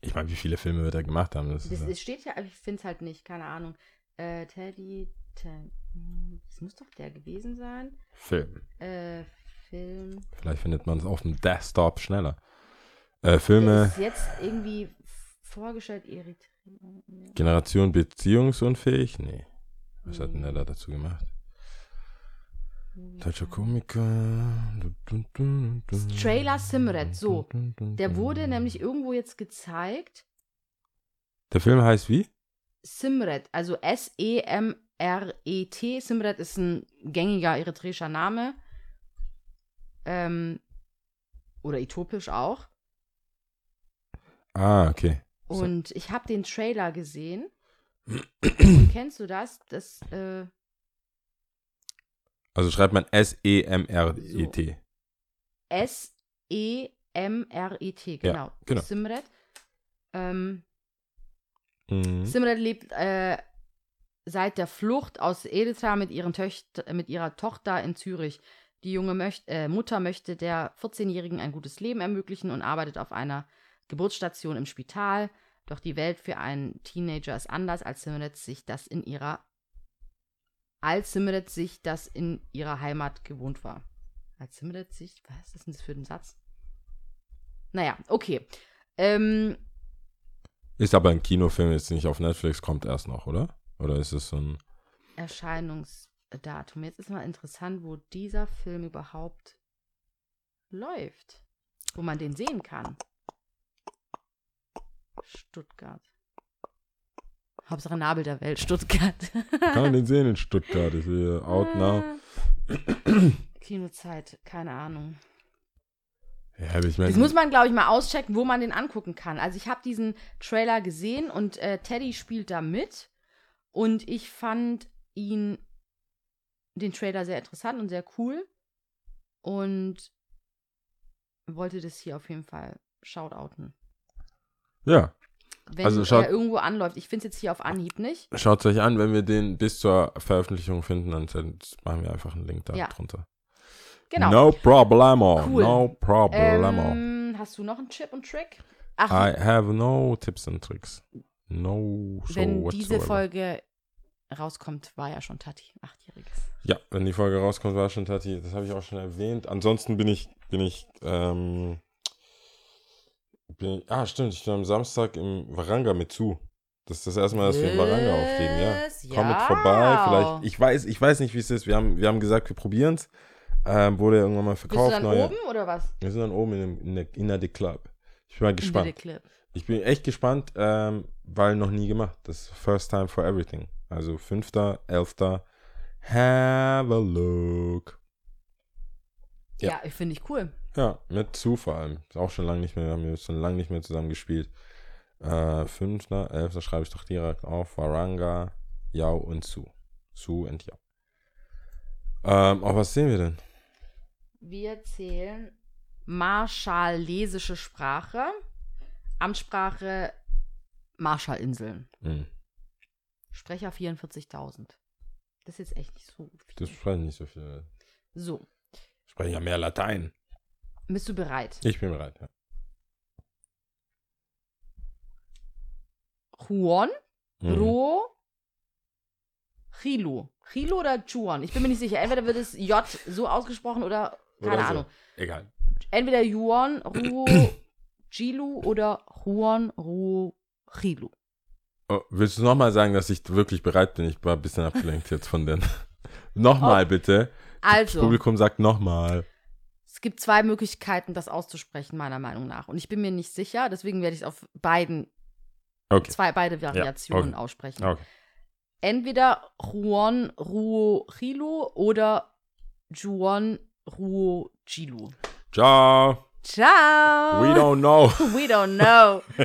Ich meine, wie viele Filme wird er gemacht haben? Das Das, ist, steht ja, aber ich finde es halt nicht, keine Ahnung. Äh, Teddy, Ted, hm, das muss doch der gewesen sein. Film. Äh, Film. Vielleicht findet man es auf dem Desktop schneller. Äh, Filme, ist jetzt irgendwie vorgestellt, Eritrea. Generation beziehungsunfähig? Nee. Was hat denn der Hm. da dazu gemacht? Deutscher Komiker. Trailer Simret, so. Der wurde nämlich irgendwo jetzt gezeigt. Der Film heißt wie? Simret, also S-E-M-R-E-T. Simret ist ein gängiger eritreischer Name. Ähm, oder äthiopisch auch. Ah, okay. So. Und ich habe den Trailer gesehen. [clears throat] Kennst du das? Das, äh, Also schreibt man S-E-M-R-E-T. S-E-M-R-E-T, genau. genau. Simret. Ähm, Mhm. Simret lebt äh, seit der Flucht aus Eritrea mit, ihren Töcht mit ihrer Tochter in Zürich. Die junge möcht äh, Mutter möchte der 14-Jährigen ein gutes Leben ermöglichen und arbeitet auf einer Geburtsstation im Spital. Doch die Welt für einen Teenager ist anders, als Simret sich das in ihrer als Simret sich das in ihrer Heimat gewohnt war. Als Simret sich, was ist denn das für ein Satz? Naja, okay. Ähm, Ist aber ein Kinofilm, jetzt nicht auf Netflix, kommt erst noch, oder? Oder ist es so ein. Erscheinungsdatum. Jetzt ist mal interessant, wo dieser Film überhaupt läuft. Wo man den sehen kann. Stuttgart. Hauptsache Nabel der Welt, Stuttgart. Kann man den sehen in Stuttgart? Ist hier out now. Kinozeit, keine Ahnung. Ja, ich meine. Das muss man, glaube ich, mal auschecken, wo man den angucken kann. Also ich habe diesen Trailer gesehen und äh, Teddy spielt da mit. Und ich fand ihn, den Trailer sehr interessant und sehr cool. Und wollte das hier auf jeden Fall shoutouten. Ja, Wenn Also schaut- er irgendwo anläuft. Ich finde es jetzt hier auf Anhieb nicht. schaut es euch an, wenn wir den bis zur Veröffentlichung finden, dann machen wir einfach einen Link da Ja. drunter. Genau. No problemo. Cool. No problemo. Ähm, hast du noch einen Chip und Trick? Ach, I have no tips and tricks. No so wenn diese whatsoever. Folge rauskommt, war ja schon Tati, achtjähriges. Ja, wenn die Folge rauskommt, war schon Tati. Das habe ich auch schon erwähnt. Ansonsten bin ich, bin ich, ähm, bin ich, ah, stimmt, ich bin am Samstag im Varanga mit zu. Das ist das erste Mal, dass wir im Varanga auflegen, ja. Komm mit Ja. vorbei, vielleicht, ich weiß, ich weiß nicht, wie es ist. Wir haben, wir haben gesagt, wir probieren es. Ähm, wurde ja irgendwann mal Bist du verkauft. dann neue. oben oder was? Wir sind dann oben in, dem, in der Inner the Club. Ich bin mal gespannt. In. Ich bin echt gespannt, ähm, weil noch nie gemacht. Das ist first time for everything. Also 5., 11. Have a look. Ja. Ja, ich finde ich cool. Ja, mit zu vor allem. Ist auch schon lange nicht mehr, haben wir schon lange nicht mehr zusammen gespielt. Äh, 5., 11. schreibe ich doch direkt auf. Waranga, Yao und Su. Su und Yao. Ähm, auf was sehen wir denn? Wir zählen Marschallesische Sprache, Amtssprache Marshallinseln. Hm, Sprecher 44.000. Das ist jetzt echt nicht so viel. das sprechen nicht so viele. So, Sprechen ja mehr Latein. bist du bereit? Ich bin bereit, ja. Juan, Mhm. Ro, Chilu. Chilu oder Juan? Ich bin mir nicht sicher. Entweder wird es J so ausgesprochen oder keine Oder so. Ahnung. Egal. Entweder Juan, Ruo, [coughs] Jilu oder Juan, Ruo, Chilu. Oh, willst du nochmal sagen, dass ich wirklich bereit bin? Ich war ein bisschen abgelenkt jetzt von den. [laughs] nochmal bitte. Das Also, Publikum sagt nochmal. es gibt zwei Möglichkeiten, das auszusprechen, meiner Meinung nach. Und ich bin mir nicht sicher, deswegen werde ich es auf beiden, Okay. zwei, beide Variationen okay. aussprechen. okay. Entweder Juan, Ruo, Chilu oder Juan, Ruo, Jilu. Ciao. Ciao! We don't know. [laughs] We don't know. [laughs]